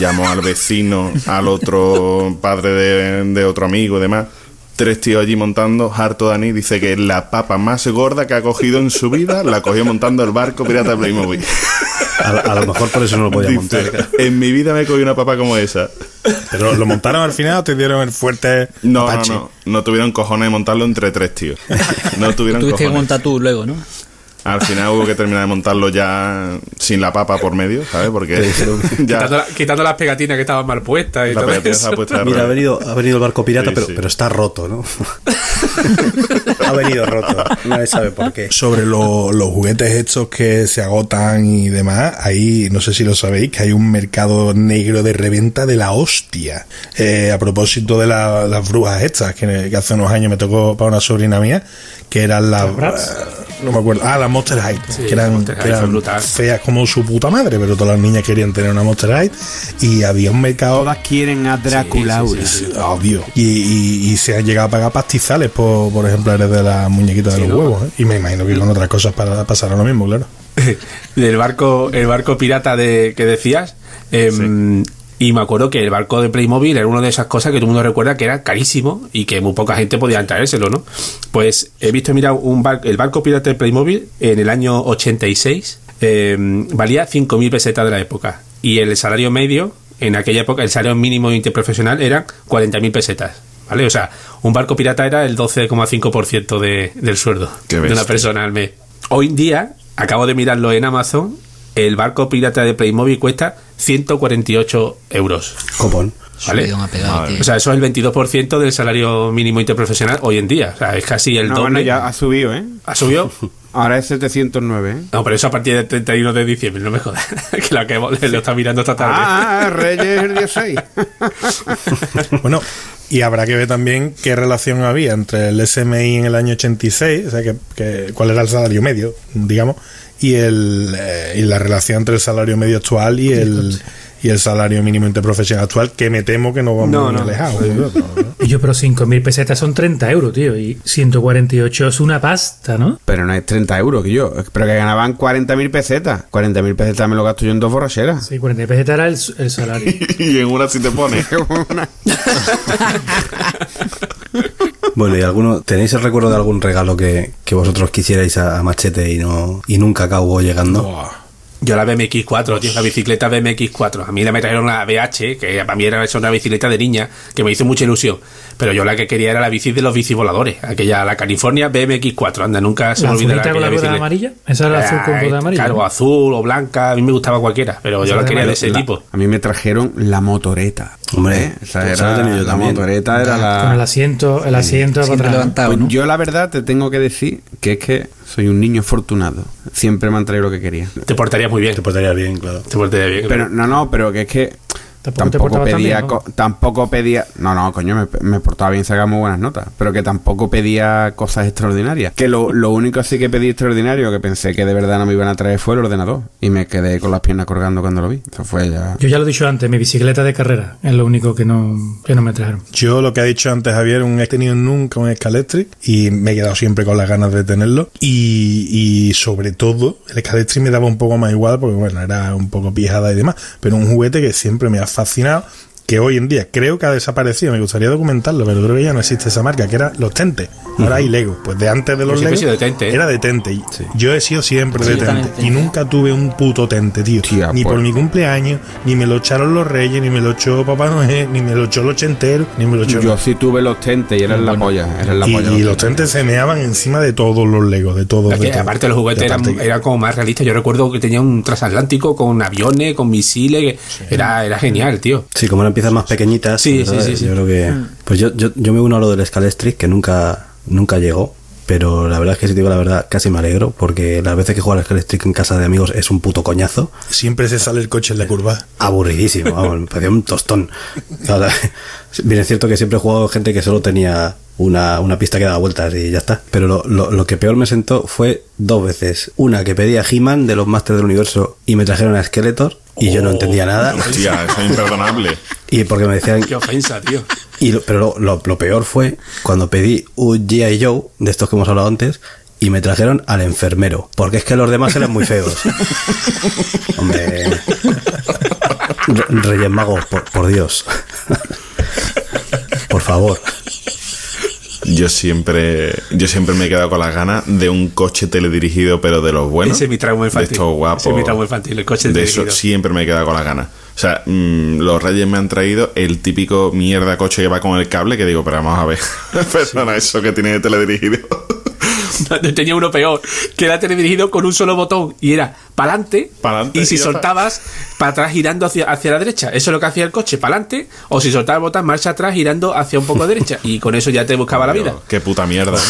Llamó al vecino, al otro padre de, de otro amigo y demás. Tres tíos allí montando, harto Dani dice que la papa más gorda que ha cogido en su vida la cogió montando el barco pirata Playmobil. A, a lo mejor por eso no lo podía Dice, montar. claro. En mi vida me he cogido una papa como esa. ¿Pero lo montaron al final o te dieron el fuerte No, no, Apache? no. No tuvieron cojones de montarlo entre tres tíos. No tuvieron Tuviste que montar tú luego, ¿no? Al final hubo que terminar de montarlo ya sin la papa por medio, ¿sabes? Porque ya Quitando, la- quitando las pegatinas que estaban mal puestas y La todo pegatina eso. estaba puesta de Mira, ha venido, ha venido el barco pirata, Sí, pero, sí. pero está roto, ¿no? ha venido roto. Nadie sabe por qué. Sobre lo- los juguetes estos que se agotan y demás, ahí no sé si lo sabéis, que hay un mercado negro de reventa de la hostia. Eh, a propósito de la- las brujas estas, que, que hace unos años me tocó para una sobrina mía, que eran las... No me acuerdo. Ah, las Monster High, Sí, que eran, Monster que feas como su puta madre, pero todas las niñas querían tener una Monster High y había un mercado... Todas quieren a Drácula. Sí, sí, sí, sí. Obvio. Y, y- y se han llegado a pagar pastizales por, por ejemplares de las muñequitas de Sí, los ¿no? huevos. ¿eh? Y me imagino que con otras cosas para pasará lo mismo, claro. del barco el barco pirata de que decías em, y me acuerdo que el barco de Playmobil era una de esas cosas que todo el mundo recuerda que era carísimo y que muy poca gente podía traérselo, ¿no? Pues he visto, mira, un bar- el barco pirata de Playmobil en el año 86 em, valía 5.000 pesetas de la época y el salario medio en aquella época, el salario mínimo interprofesional eran 40.000 pesetas. ¿Vale? O sea, un barco pirata era el 12,5% de, del sueldo de una persona al mes. Hoy en día, acabo de mirarlo en Amazon, el barco pirata de Playmobil cuesta 148 euros. Copón. ¿Vale? Pegado. O sea, eso es el 22% del salario mínimo interprofesional hoy en día. O sea, es casi el No, doble. bueno, ya ha subido, ¿eh? ¿Ha subido? Ahora es 709, ¿eh? No, pero eso a partir del 31 de diciembre, no me jodas. que la que lo está mirando esta tarde. Ah, Reyes el día 6. Bueno, y habrá que ver también qué relación había entre el SMI en el año 86, o sea, que, que- cuál era el salario medio, digamos, y, el, eh, y la relación entre el salario medio actual y el, y el salario mínimo interprofesional actual, que me temo que no vamos No, muy no. alejados. yo, pero 5.000 pesetas son 30 euros, tío. Y 148 es una pasta, ¿no? Pero no es 30 euros que yo. Pero que ganaban 40.000 pesetas. 40.000 pesetas me lo gasto yo en dos borracheras. Sí, 40 pesetas era el, el salario. y en una si te pone. Bueno, ¿y alguno, tenéis el recuerdo de algún regalo que, que vosotros quisierais a, Machete y no y nunca acabó llegando? Yo la BMX4, tío, la bicicleta BMX4. A mí la me trajeron la BH, que para mí era eso, una bicicleta de niña, que me hizo mucha ilusión. Pero yo la que quería era la bici de los bicivoladores, aquella, la California BMX4. Anda, nunca se me ¿La olvidará azulita con la rueda bicicleta. amarilla? Esa era la azul con rueda amarilla. Claro, ¿no? azul o blanca, a mí me gustaba cualquiera, pero yo la quería de ese La- tipo. A mí me trajeron la motoreta. Hombre, ¿Eh? Esa pues era la la motoreta era Con el la... asiento, el asiento para atrás. levantado, Pues ¿no? yo la verdad te tengo que decir que es que soy un niño afortunado. Siempre me han traído lo que quería. Te portarías muy bien. Te portaría bien, claro. Te portarías bien. Pero no, no, pero que es que Tampoco te pedía, bien, ¿no? co- tampoco pedía, no, no, coño, me, me portaba bien, sacaba muy buenas notas, pero que tampoco pedía cosas extraordinarias. Que lo, lo único sí que pedí extraordinario, que pensé que de verdad no me iban a traer fue el ordenador y me quedé con las piernas colgando cuando lo vi. Eso fue ya. Yo ya lo he dicho antes, mi bicicleta de carrera es lo único que no, que no me trajeron. Yo lo que ha dicho antes Javier, no he tenido nunca un Scalectric y me he quedado siempre con las ganas de tenerlo. Y, y sobre todo, el Scalectric me daba un poco más igual porque, bueno, era un poco pijada y demás, pero un juguete que siempre me ha fascinado. Que hoy en día creo que ha desaparecido, me gustaría documentarlo, pero creo que ya no existe esa marca, que era los Tentes. Ahora hay Lego. Pues de antes de los Lego de Tente, ¿eh? era de Tente. Y Yo he sido siempre Sí, de Tente. de Y Tente. nunca tuve un puto Tente, tío. Tía, ni pues. por mi cumpleaños, ni me lo echaron los Reyes, ni me lo echó Papá Noel, ni me lo echó el ochentero, ni me lo echó Yo sí tuve los tentes y eran la polla, eran la y, polla. y los tentes se meaban encima de todos los legos, de todos. Es de que, todos. aparte los juguetes eran, aparte eran como más realistas. Yo recuerdo que tenía un transatlántico con aviones, con misiles. que Era, era genial, tío. Sí, como eran piezas más pequeñitas. Sí, ¿verdad? sí, sí, sí. Yo creo que. Pues yo, yo, yo me uno a lo del Scalestric, que nunca, nunca llegó. pero la verdad es que si te digo la verdad, casi me alegro, porque las veces que juego al Electric en casa de amigos es un puto coñazo. Siempre se sale el coche en la curva. Aburridísimo, vamos, me parecía un tostón. Sea, bien es cierto que siempre he jugado gente que solo tenía una, una pista que daba vueltas y ya está. Pero lo, lo- lo que peor me sentó fue dos veces. Una que pedía He-Man de los Masters del Universo y me trajeron a Skeletor y yo no entendía nada. Hostia, eso es imperdonable. Y porque me decían Qué ofensa, tío. y lo- pero lo, lo- lo peor fue cuando pedí un G.I. Joe, de estos que hemos hablado antes, y me trajeron al enfermero. Porque es que los demás eran muy feos. Hombre. Re- Reyes Magos, por, por Dios. por favor. Yo siempre, yo siempre me he quedado con las ganas de un coche teledirigido, pero de los buenos. Ese es mi trauma De infantil. estos guapos. Ese es mi trauma infantil, el coche De eso siempre me he quedado con las ganas. O sea, mm, los Reyes me han traído el típico mierda coche que va con el cable, que digo, pero vamos a ver. Perdona, eso que tiene teledirigido. Yo tenía uno peor, que era teledirigido con un solo botón y era para adelante Pa'lante y si soltabas para atrás girando hacia, hacia la derecha. Eso es lo que hacía el coche, para adelante o si soltabas el botón marcha atrás girando hacia un poco derecha y con eso ya te buscaba la vida. Qué puta mierda.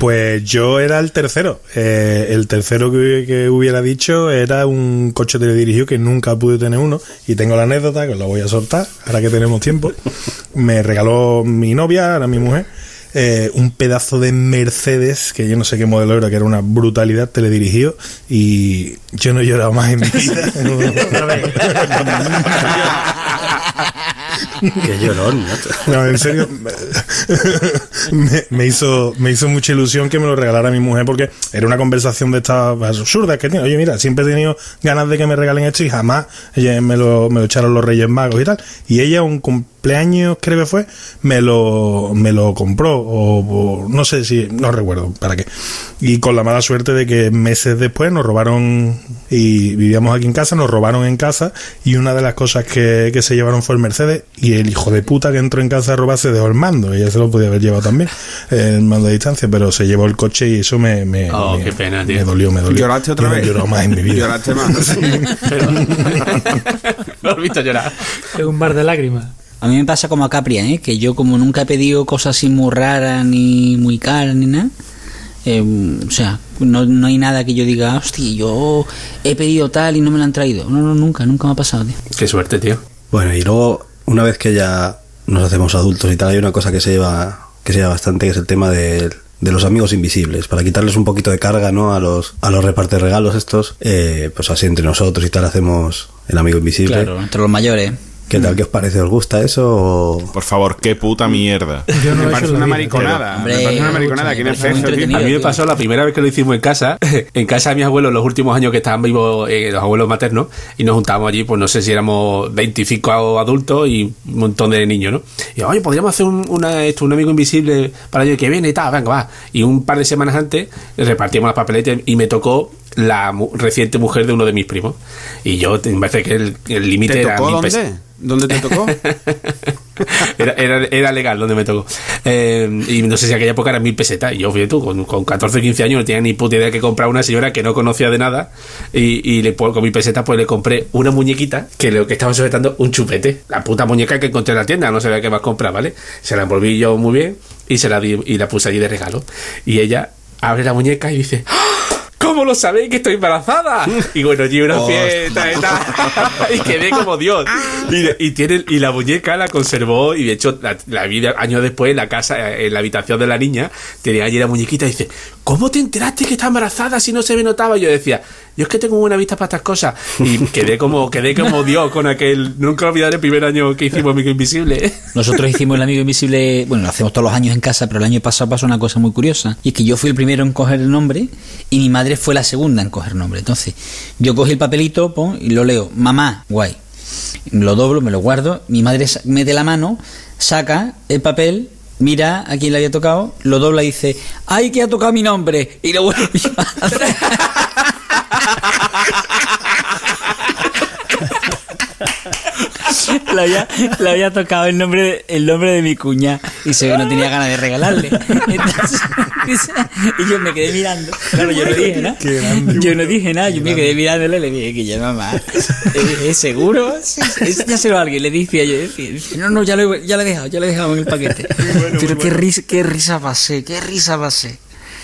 Pues yo era el tercero. Eh, el tercero que, que hubiera dicho era un coche teledirigido que nunca pude tener uno. Y tengo la anécdota que os la voy a soltar, ahora que tenemos tiempo. Me regaló mi novia, ahora mi mujer, eh, un pedazo de Mercedes, que yo no sé qué modelo era, que era una brutalidad teledirigido. Y yo no he llorado más en mi vida. Qué llorón. macho. No, en serio, me, me hizo, me hizo mucha ilusión que me lo regalara mi mujer porque era una conversación de estas absurdas que tiene. Oye, mira, siempre he tenido ganas de que me regalen esto y jamás ella me lo, me lo echaron los Reyes Magos y tal. Y ella, un cumpleaños creo que fue, me lo, me lo compró o, o no sé si, no recuerdo para qué. Y con la mala suerte de que meses después nos robaron y vivíamos aquí en casa, nos robaron en casa y una de las cosas que, que se llevaron fue el Mercedes y el hijo de puta que entró en casa a robarse dejó el mando. Ella se lo podía haber llevado también, el mando a distancia, pero se llevó el coche y eso me, me, Oh, me- qué pena, tío. me dolió, me dolió. ¿Lloraste otra Yo vez? llorado más en mi vida. Lloraste más. No he visto llorar. Es un bar de lágrimas. A mí me pasa como a Capria, ¿eh? que yo como nunca he pedido cosas así muy raras ni muy caras ni nada, eh, o sea, no, no hay nada que yo diga, hostia, yo he pedido tal y no me lo han traído. No, no, nunca, nunca me ha pasado, tío. Qué suerte, tío. Bueno, y luego, una vez que ya nos hacemos adultos y tal, hay una cosa que se lleva, que se lleva bastante, que es el tema de, de los amigos invisibles, para quitarles un poquito de carga, ¿no? A los, a los reparte regalos estos, eh, pues así entre nosotros y tal hacemos el amigo invisible. Claro, entre los mayores. ¿Qué tal? ¿Qué os parece? ¿Os gusta eso? o- Por favor, qué puta mierda. Yo no Me parece una mariconada. Hombre, me parece una mariconada. A mí me pasó la primera vez que lo hicimos en casa, en casa de mis abuelos, los últimos años que estaban vivos eh, los abuelos maternos, y nos juntábamos allí, pues no sé si éramos 25 adultos y un montón de niños, ¿no? Y oye, podríamos hacer un, una, esto, un amigo invisible para el año que viene y tal, venga, va. Y un par de semanas antes repartimos las papeletas y me tocó la mu- reciente mujer de uno de mis primos. Y yo, me parece que el límite ¿Te era tocó mil dónde? ¿Dónde te tocó? Era, era, era legal donde me tocó. Eh, y no sé si aquella época eran mil pesetas. Y yo, fíjate tú, con, con 14 15 años no tenía ni puta idea que comprar una señora que no conocía de nada. Y, y le, pues, con mil pesetas, pues le compré una muñequita que lo que estaba sujetando un chupete. La puta muñeca que encontré en la tienda, no sabía qué más comprar, ¿vale? Se la envolví yo muy bien y se la di y la puse allí de regalo. Y ella abre la muñeca y dice. ¡Ah! ¿Cómo lo sabéis que estoy embarazada? Y bueno, y una fiesta y tal. y quedé como Dios. Y, y tiene, y la muñeca la conservó y de hecho la, la vi años después en la casa, en la habitación de la niña, tenía allí la muñequita y dice, ¿cómo te enteraste que está embarazada si no se me notaba? Y yo decía, yo es que tengo buena vista para estas cosas. Y quedé como, quedé como Dios con aquel, nunca olvidaré el primer año que hicimos Amigo Invisible. Nosotros hicimos el amigo invisible, bueno, lo hacemos todos los años en casa, pero el año pasado pasó una cosa muy curiosa. Y es que yo fui el primero en coger el nombre y mi madre fue la segunda en coger nombre. Entonces, yo cogí el papelito pon, y lo leo, mamá, guay. Lo doblo, me lo guardo, mi madre mete la mano, saca el papel, mira a quién le había tocado, lo dobla y dice, ¡ay, que ha tocado mi nombre! Y lo vuelve a. le, había, le había tocado el nombre, de, el nombre de mi cuña y se ve no tenía ganas de regalarle. Entonces, y yo me quedé mirando. Claro, yo no dije nada. Yo no dije nada, yo me quedé mirándole y le dije que ya mamá. Le dije, ¿seguro? Ya se lo a alguien. Le decía yo, decía, no, no, ya lo, he- ya lo he dejado, ya lo he dejado en el paquete. Pero qué risa, qué risa pasé, qué risa pasé.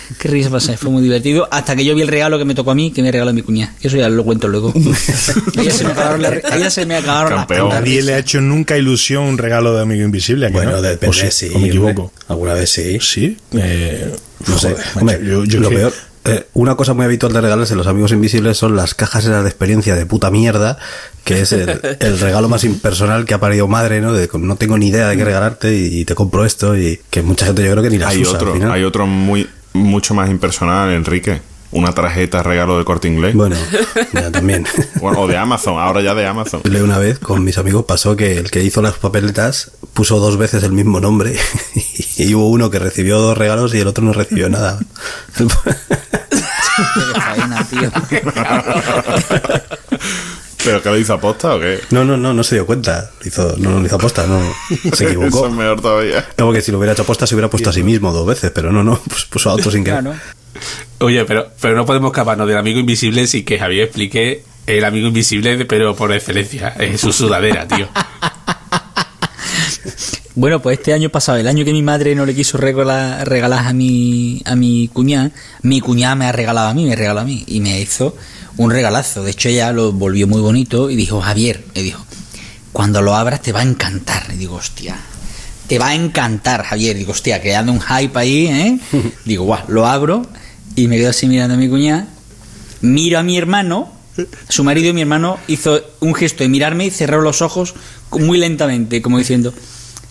Qué risa pasé, fue muy divertido. Hasta que yo vi el regalo que me tocó a mí, que me regaló mi cuñada. Eso ya lo cuento luego. A ella se me acabaron, las- a ella se me acabaron las A nadie le ha hecho nunca ilusión un regalo de amigo invisible. ¿a que Bueno, no? depende, ¿O sí? sí, ¿O me equivoco? hombre. Alguna vez sí. Sí. Eh, No sé. Hombre, yo- yo lo que- peor. eh, una cosa muy habitual de regalos en los amigos invisibles son las cajas esas de experiencia de puta mierda, que es el, el regalo más impersonal que ha parido madre, ¿no? De no tengo ni idea de qué regalarte y, te compro esto y que mucha gente yo creo que ni las Hay usa otro, al final. hay otro muy mucho más impersonal, Enrique. Una tarjeta regalo de corte inglés. Bueno, ya también. Bueno, o de Amazon, ahora ya de Amazon. Yo Una vez con mis amigos pasó que el que hizo las papeletas puso dos veces el mismo nombre y hubo uno que recibió dos regalos y el otro no recibió nada. Qué faena, tío. ¿Pero que lo hizo aposta o qué? No, no, no, no se dio cuenta. Lo hizo, no, no lo hizo aposta, no. Se Eso equivocó. es mejor todavía. No, porque si lo hubiera hecho aposta se hubiera puesto a sí mismo dos veces, pero no, no, pues puso a otro sin querer. Claro. Oye, pero, pero no podemos escaparnos del amigo invisible sin que Javier explique el amigo invisible, pero por excelencia. Es su sudadera, tío. Bueno, pues este año pasado, el año que mi madre no le quiso regalar, regalar a mi, a mi cuñada, mi cuñada me ha regalado a mí, me regaló a mí y me hizo un regalazo. De hecho, ella lo volvió muy bonito y dijo, Javier, le dijo, cuando lo abras te va a encantar. Y digo, hostia, te va a encantar, Javier. Digo, hostia, creando un hype ahí, ¿eh? Digo, guau, lo abro y me quedo así mirando a mi cuñada. Miro a mi hermano, su marido y mi hermano hizo un gesto de mirarme y cerró los ojos muy lentamente, como diciendo,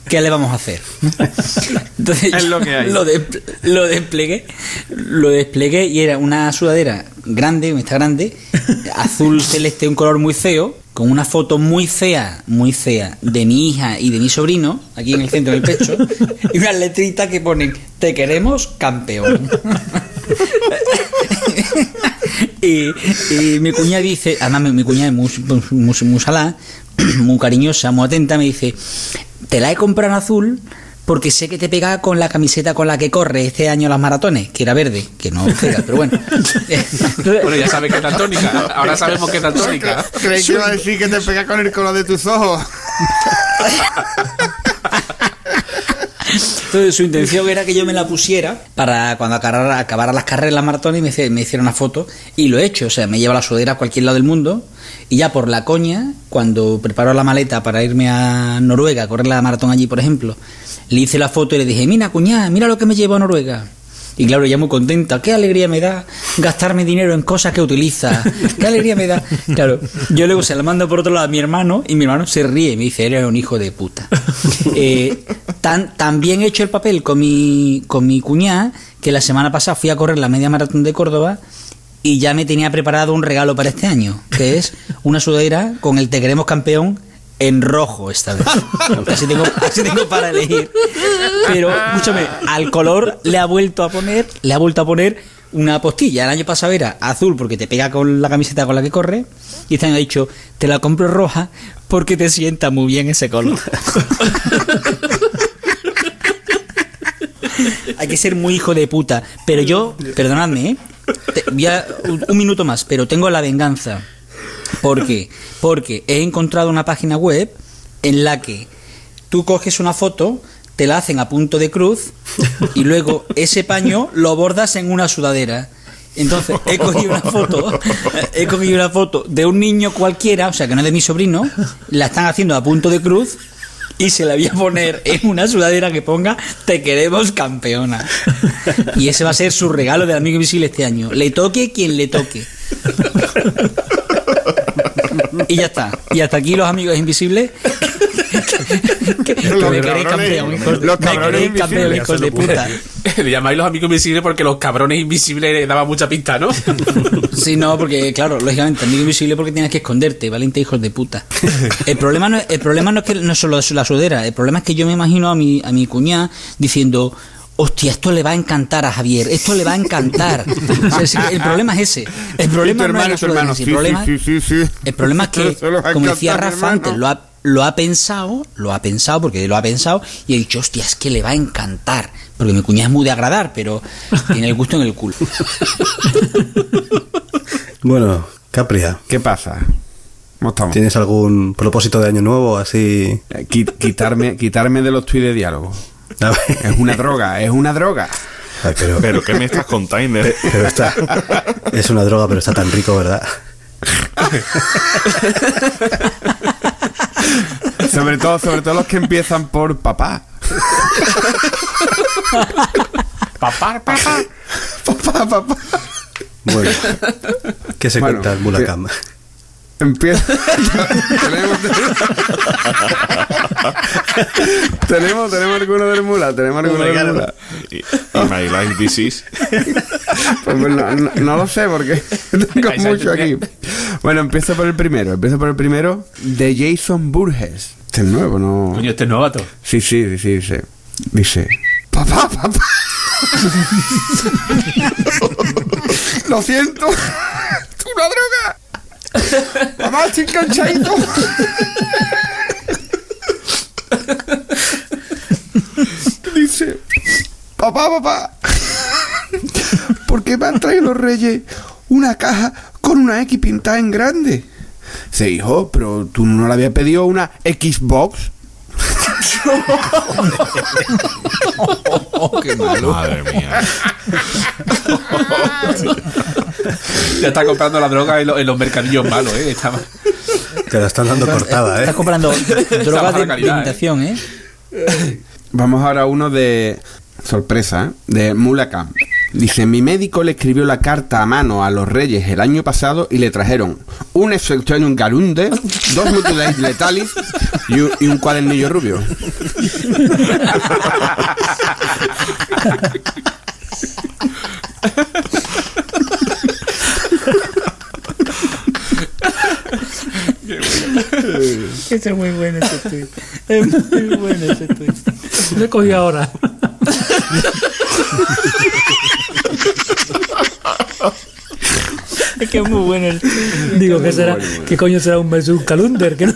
¿qué le vamos a hacer? Entonces Es lo que hay. Lo, des- lo desplegué, lo desplegué y era una sudadera grande, está grande, azul celeste, un color muy feo, con una foto muy fea, muy fea, de mi hija y de mi sobrino, aquí en el centro del pecho, y unas letritas que ponen, te queremos campeón. Y, y mi cuñada dice, además mi, mi cuñada es muy, muy, muy salá, muy cariñosa, muy atenta, me dice, te la he comprado en azul porque sé que te pega con la camiseta con la que corre este año las maratones, que era verde, que no pega, pero bueno. Bueno, ya sabes que es daltónica. Ahora sabemos que es daltónica. Creí que iba a decir que te pega con el color de tus ojos. Entonces su intención era que yo me la pusiera para cuando acabara, acabara las carreras las maratones me, me hiciera una foto y lo he hecho, o sea, me lleva la sudadera a cualquier lado del mundo y ya por la coña, cuando preparo la maleta para irme a Noruega a correr la maratón allí, por ejemplo, le hice la foto y le dije, mira cuñada, mira lo que me llevo a Noruega. Y claro, ella muy contenta, qué alegría me da gastarme dinero en cosas que utiliza, qué alegría me da. Claro, yo luego se la mando por otro lado a mi hermano y mi hermano se ríe y me dice, eres un hijo de puta. Eh, tan, también he hecho el papel con mi, con mi cuñada, que la semana pasada fui a correr la media maratón de Córdoba y ya me tenía preparado un regalo para este año, que es una sudadera con el Te queremos campeón en rojo esta vez. Así tengo, así tengo para elegir. Pero, escúchame, al color le ha vuelto a poner, le ha vuelto a poner una postilla. El año pasado era azul porque te pega con la camiseta con la que corre. Y este año ha dicho, te la compro roja porque te sienta muy bien ese color. Hay que ser muy hijo de puta. Pero yo, perdonadme, ¿eh? Te- voy a- un, un minuto más, pero tengo la venganza. ¿Por qué? Porque he encontrado una página web en la que tú coges una foto, te la hacen a punto de cruz y luego ese paño lo bordas en una sudadera. Entonces he cogido una foto, he cogido una foto de un niño cualquiera, o sea que no es de mi sobrino, la están haciendo a punto de cruz y se la voy a poner en una sudadera que ponga Te queremos campeona. Y ese va a ser su regalo del amigo invisible este año. Le toque quien le toque. Y ya está. Y hasta aquí los amigos invisibles. que, que Los me queréis cabrones- campeón, hijos de, los me cabrones campeón, hijos de puta. Le llamáis los amigos invisibles porque los cabrones invisibles le daban mucha pista, ¿no? Sí, no, porque claro, lógicamente, amigo invisible porque tienes que esconderte, valiente hijos de puta. El problema no, es- el problema no es que no es solo la sudadera, el problema es que yo me imagino a mi, a mi cuñada diciendo, hostia, esto le va a encantar a Javier, esto le va a encantar. O sea, el problema es ese. El problema no es la hermano, sí, sí, el problema, sí, sí, sí, sí. el problema es que, como decía Rafa antes, lo ha, lo ha pensado, lo ha pensado, porque lo ha pensado, y ha dicho, hostia, es que le va a encantar. Porque mi cuñada es muy de agradar, pero tiene el gusto en el culo. Bueno, Capria, ¿Qué pasa? ¿Cómo estamos? ¿tienes algún propósito de año nuevo así? Eh, qui- quitarme, quitarme de los tweets de diálogo. Es una droga, es una droga. Ay, pero, Pero ¿qué me estás contando? pero está. Es una droga, pero está tan rico, ¿verdad? Sobre todo, sobre todo los que empiezan por papá. Papá, papá. Papá, papá. Bueno, ¿qué se Bueno, cuenta el Mulacam? Empieza. tenemos, tenemos, tenemos alguno del mula, tenemos alguno del mula. Y, y My Life Disease. Pues no, no- no lo sé porque tengo mucho aquí. Bueno, empiezo por el primero. Empiezo por el primero de Jason Burgess. Este es nuevo, ¿no? Coño, este es novato. Sí, sí, sí, sí, dice. Dice. Papá, papá. Lo siento. Es una droga. Mamá, estoy enganchadito. Dice. Papá, papá. ¿Por qué me han traído los reyes una caja con una X pintada en grande? Se hijo, pero tú no le habías pedido una Xbox. qué malo. Madre mía. Ya está comprando la droga en, lo- en los mercadillos malos, ¿eh? Está. Te la están dando cortada, Estás ¿eh? comprando drogas de calidad, imitación, ¿eh? Vamos ahora a uno de sorpresa, ¿eh? de Mulacam. Dice, mi médico le escribió la carta a mano a los reyes el año pasado y le trajeron un un garunde, dos mutilates letalis y un, y un cuadernillo rubio. Es muy bueno ese tweet. Es muy bueno ese tweet. Lo he cogido ahora. Es que es muy bueno el. Digo, ¿qué será? ¿Qué coño será un mes un calunder? Que no...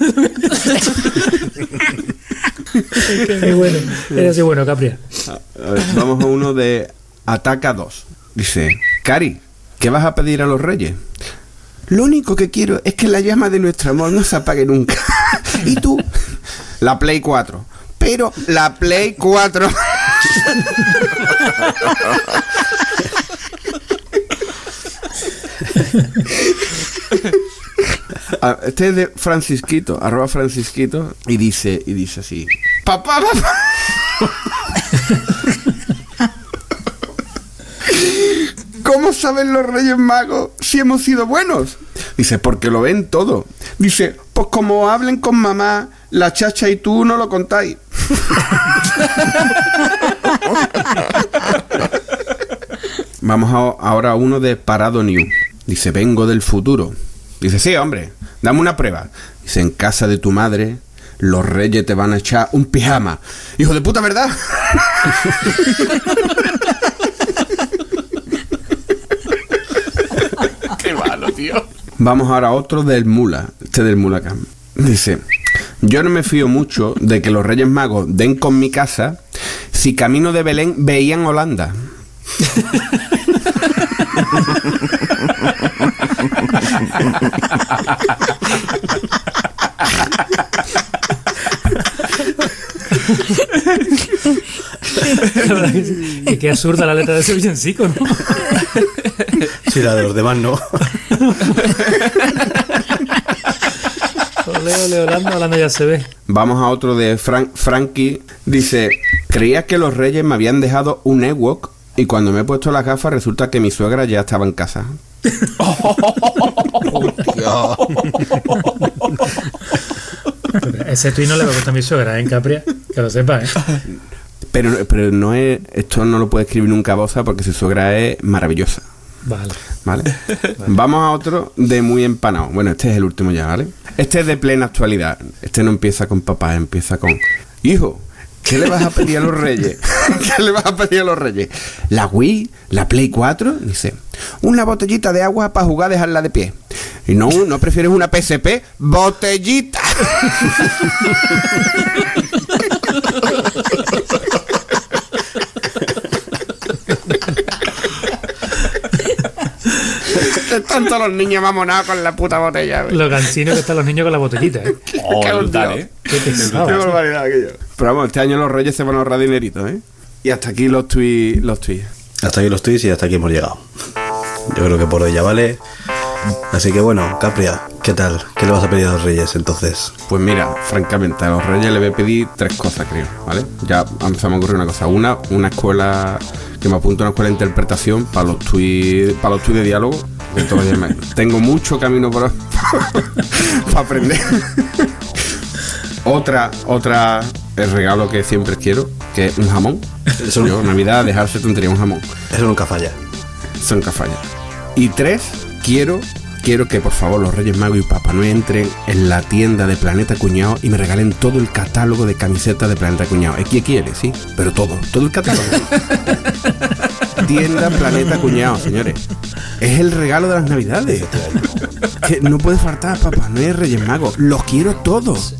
Qué bueno. Era así bueno, Capria. A ver, vamos a uno de Ataca 2. Dice, Cari, ¿qué vas a pedir a los reyes? Lo único que quiero es que la llama de nuestro amor no se apague nunca. ¿Y tú? La Play 4. Pero la Play 4. Ah, Este es de Francisquito, arroba Francisquito, y dice, y dice así. Papá, papá. ¿Cómo saben los Reyes Magos si hemos sido buenos? Dice, porque lo ven todo. Dice, pues como hablen con mamá, la chacha y tú no lo contáis. Vamos a- ahora a uno de Parado New. Dice, vengo del futuro. Dice, sí, hombre, dame una prueba. Dice, en casa de tu madre, los reyes te van a echar un pijama. Hijo de puta, ¿verdad? Qué malo, tío. Vamos ahora a otro del Mula, este del Mula Cam. Dice, yo no me fío mucho de que los Reyes Magos den con mi casa si camino de Belén veían Holanda. La verdad que sí. Y qué absurda la letra de ese villancico, ¿no? Sí, la de los demás no. Holanda, Holanda ya se ve. Vamos a otro de Frank, Frankie. Dice, creía que los Reyes me habían dejado un Ewok y cuando me he puesto las gafas resulta que mi suegra ya estaba en casa. Ese tweet no le va a costar a mi suegra, ¿eh, en Capria? Que lo sepa, ¿eh? Pero, pero no es, esto no lo puede escribir nunca Boza porque su suegra es maravillosa. Vale. ¿Vale? Vamos a otro de muy empanado. Bueno, este es el último ya, ¿vale? Este es de plena actualidad. Este no empieza con papá, empieza con hijo. ¿Qué le vas a pedir a los reyes? ¿Qué le vas a pedir a los reyes? ¿La Wii? ¿La Play 4? Dice, una botellita de agua para jugar dejarla de pie. Y no, no prefieres una PSP, botellita. Están todos los niños mamonados con la puta botella. Lo cansino que están los niños con la botellita. ¿eh? Oh, Qué brutal. ¿eh? Qué pesado. Qué barbaridad aquello. Pero vamos, este año los reyes se van a ahorrar dinerito, ¿eh? Y hasta aquí los tweets. Los tweets. Hasta aquí los tweets y hasta aquí hemos llegado. Yo creo que por hoy ya vale. Así que bueno, Capria, ¿qué tal? ¿Qué le vas a pedir a los reyes entonces? Pues mira, francamente, a los reyes le voy a pedir tres cosas, creo, ¿vale? Ya se me ocurrió una cosa. Una, una escuela, que me apunte a una escuela de interpretación para los tweets, para los tweets de diálogo. Tengo mucho camino para aprender. otra, otra, el regalo que siempre quiero, que es un jamón. Eso- Yo, Navidad, dejarse tontería un jamón. Eso nunca falla. Eso nunca falla. Y tres, quiero, quiero que por favor los Reyes Magos y Papá Noel entren en la tienda de Planeta Cuñado y me regalen todo el catálogo de camisetas de Planeta Cuñado. Es que quiere, sí, pero todo, todo el catálogo. tienda Planeta Cuñado, señores. Es el regalo de las Navidades. Que no puede faltar Papá Noel y Reyes Magos. Los quiero todos.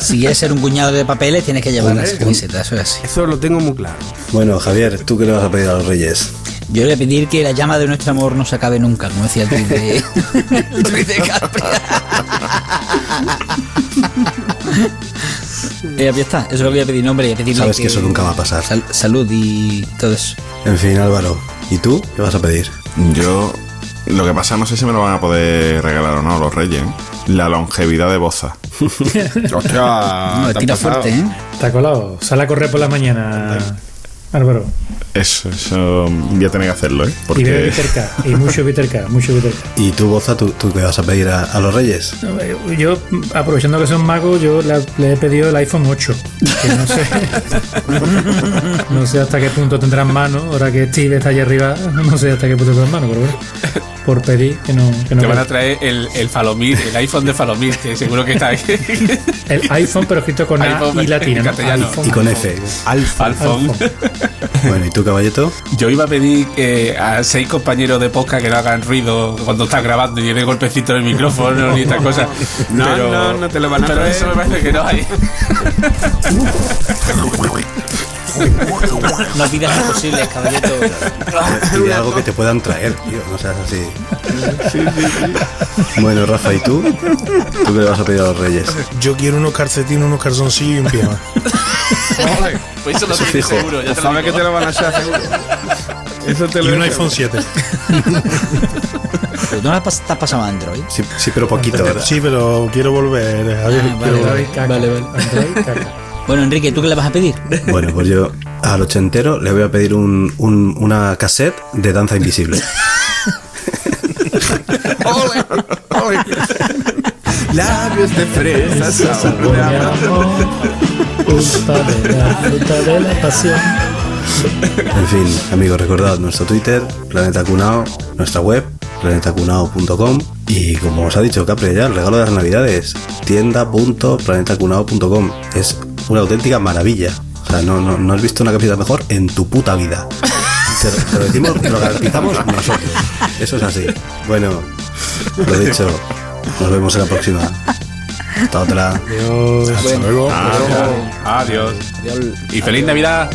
Si quieres ser un cuñado de papeles, tienes que llevar las camisetas, eso es así. Eso lo tengo muy claro. Bueno, Javier, ¿tú qué le vas a pedir a los reyes? Yo le voy a pedir que la llama de nuestro amor no se acabe nunca, como decía el tuit de, el tuit de. Eh, ya está, eso lo voy a pedir nombre y a pedirle Sabes que eso nunca va a pasar. sal- salud y todo eso. En fin, Álvaro, ¿y tú qué vas a pedir? Yo. Lo que pasa, no sé si me lo van a poder regalar o no los reyes. ¿eh? La longevidad de Boza. Hostia, No, tira fuerte, ¿eh? Está colado. Sale a correr por la mañana, Álvaro. Eso, eso voy a tener que hacerlo, ¿eh? Y Porque. bebe Bitter K, Y mucho K, mucho K. ¿Y tú, Boza, tú, tú qué vas a pedir a, a los reyes? Eh, Yo, aprovechando que son magos, yo le, le he pedido el iPhone 8. Que no sé. no sé hasta qué punto tendrán mano. Ahora que Steve está allá arriba, no sé hasta qué punto tendrán mano, pero bueno. Por pedir que no. Que no Te van a traer el, el Falomir, el iPhone de Falomir, que seguro que está ahí. el iPhone, pero escrito con A iPhone y latina. ¿no? Y con F. Alfa. Bueno, ¿y tú, caballeto? Yo iba a pedir que a seis compañeros de podcast que no hagan ruido cuando estás grabando y tiene golpecito en el micrófono ni estas cosas. No, pero, no, no te lo van a pero traer. eso me parece que no hay. No pidas imposibles, caballito. Pide algo que te puedan traer, tío, no seas así. Bueno, Rafa, ¿y tú? ¿Tú qué le vas a pedir a los reyes? Yo quiero unos calcetines, unos calzoncillos y un pijama. Pues eso lo Eso fijo. seguro. Ya te lo ¿Sabes que te lo van a hacer seguro? Eso te Y lo un digo. iPhone 7. Pero tú no estás pasando a Android. Sí, sí, pero poquito, ¿verdad? Sí, pero quiero volver. Javier, Ah, quiero vale, volver. Android, caca. Vale, vale. Android, caca. Bueno, Enrique, ¿tú qué le vas a pedir? Bueno, pues yo al ochentero le voy a pedir un, un- una cassette de danza invisible. Labios de fresa, sabor de amor. de la fruta de la pasión. En fin, amigos, recordad nuestro Twitter, Planeta Cunao, nuestra web, planetacunao.com y como os ha dicho Capri ya, el regalo de las navidades, tienda.planetacunao.com. Es una auténtica maravilla. O sea, no, no, no has visto una camiseta mejor en tu puta vida. Te, lo- te lo decimos, te lo garantizamos nosotros. Eso es así. Bueno, lo dicho, nos vemos en la próxima. Hasta otra. Hasta luego. Adiós. Y feliz Navidad.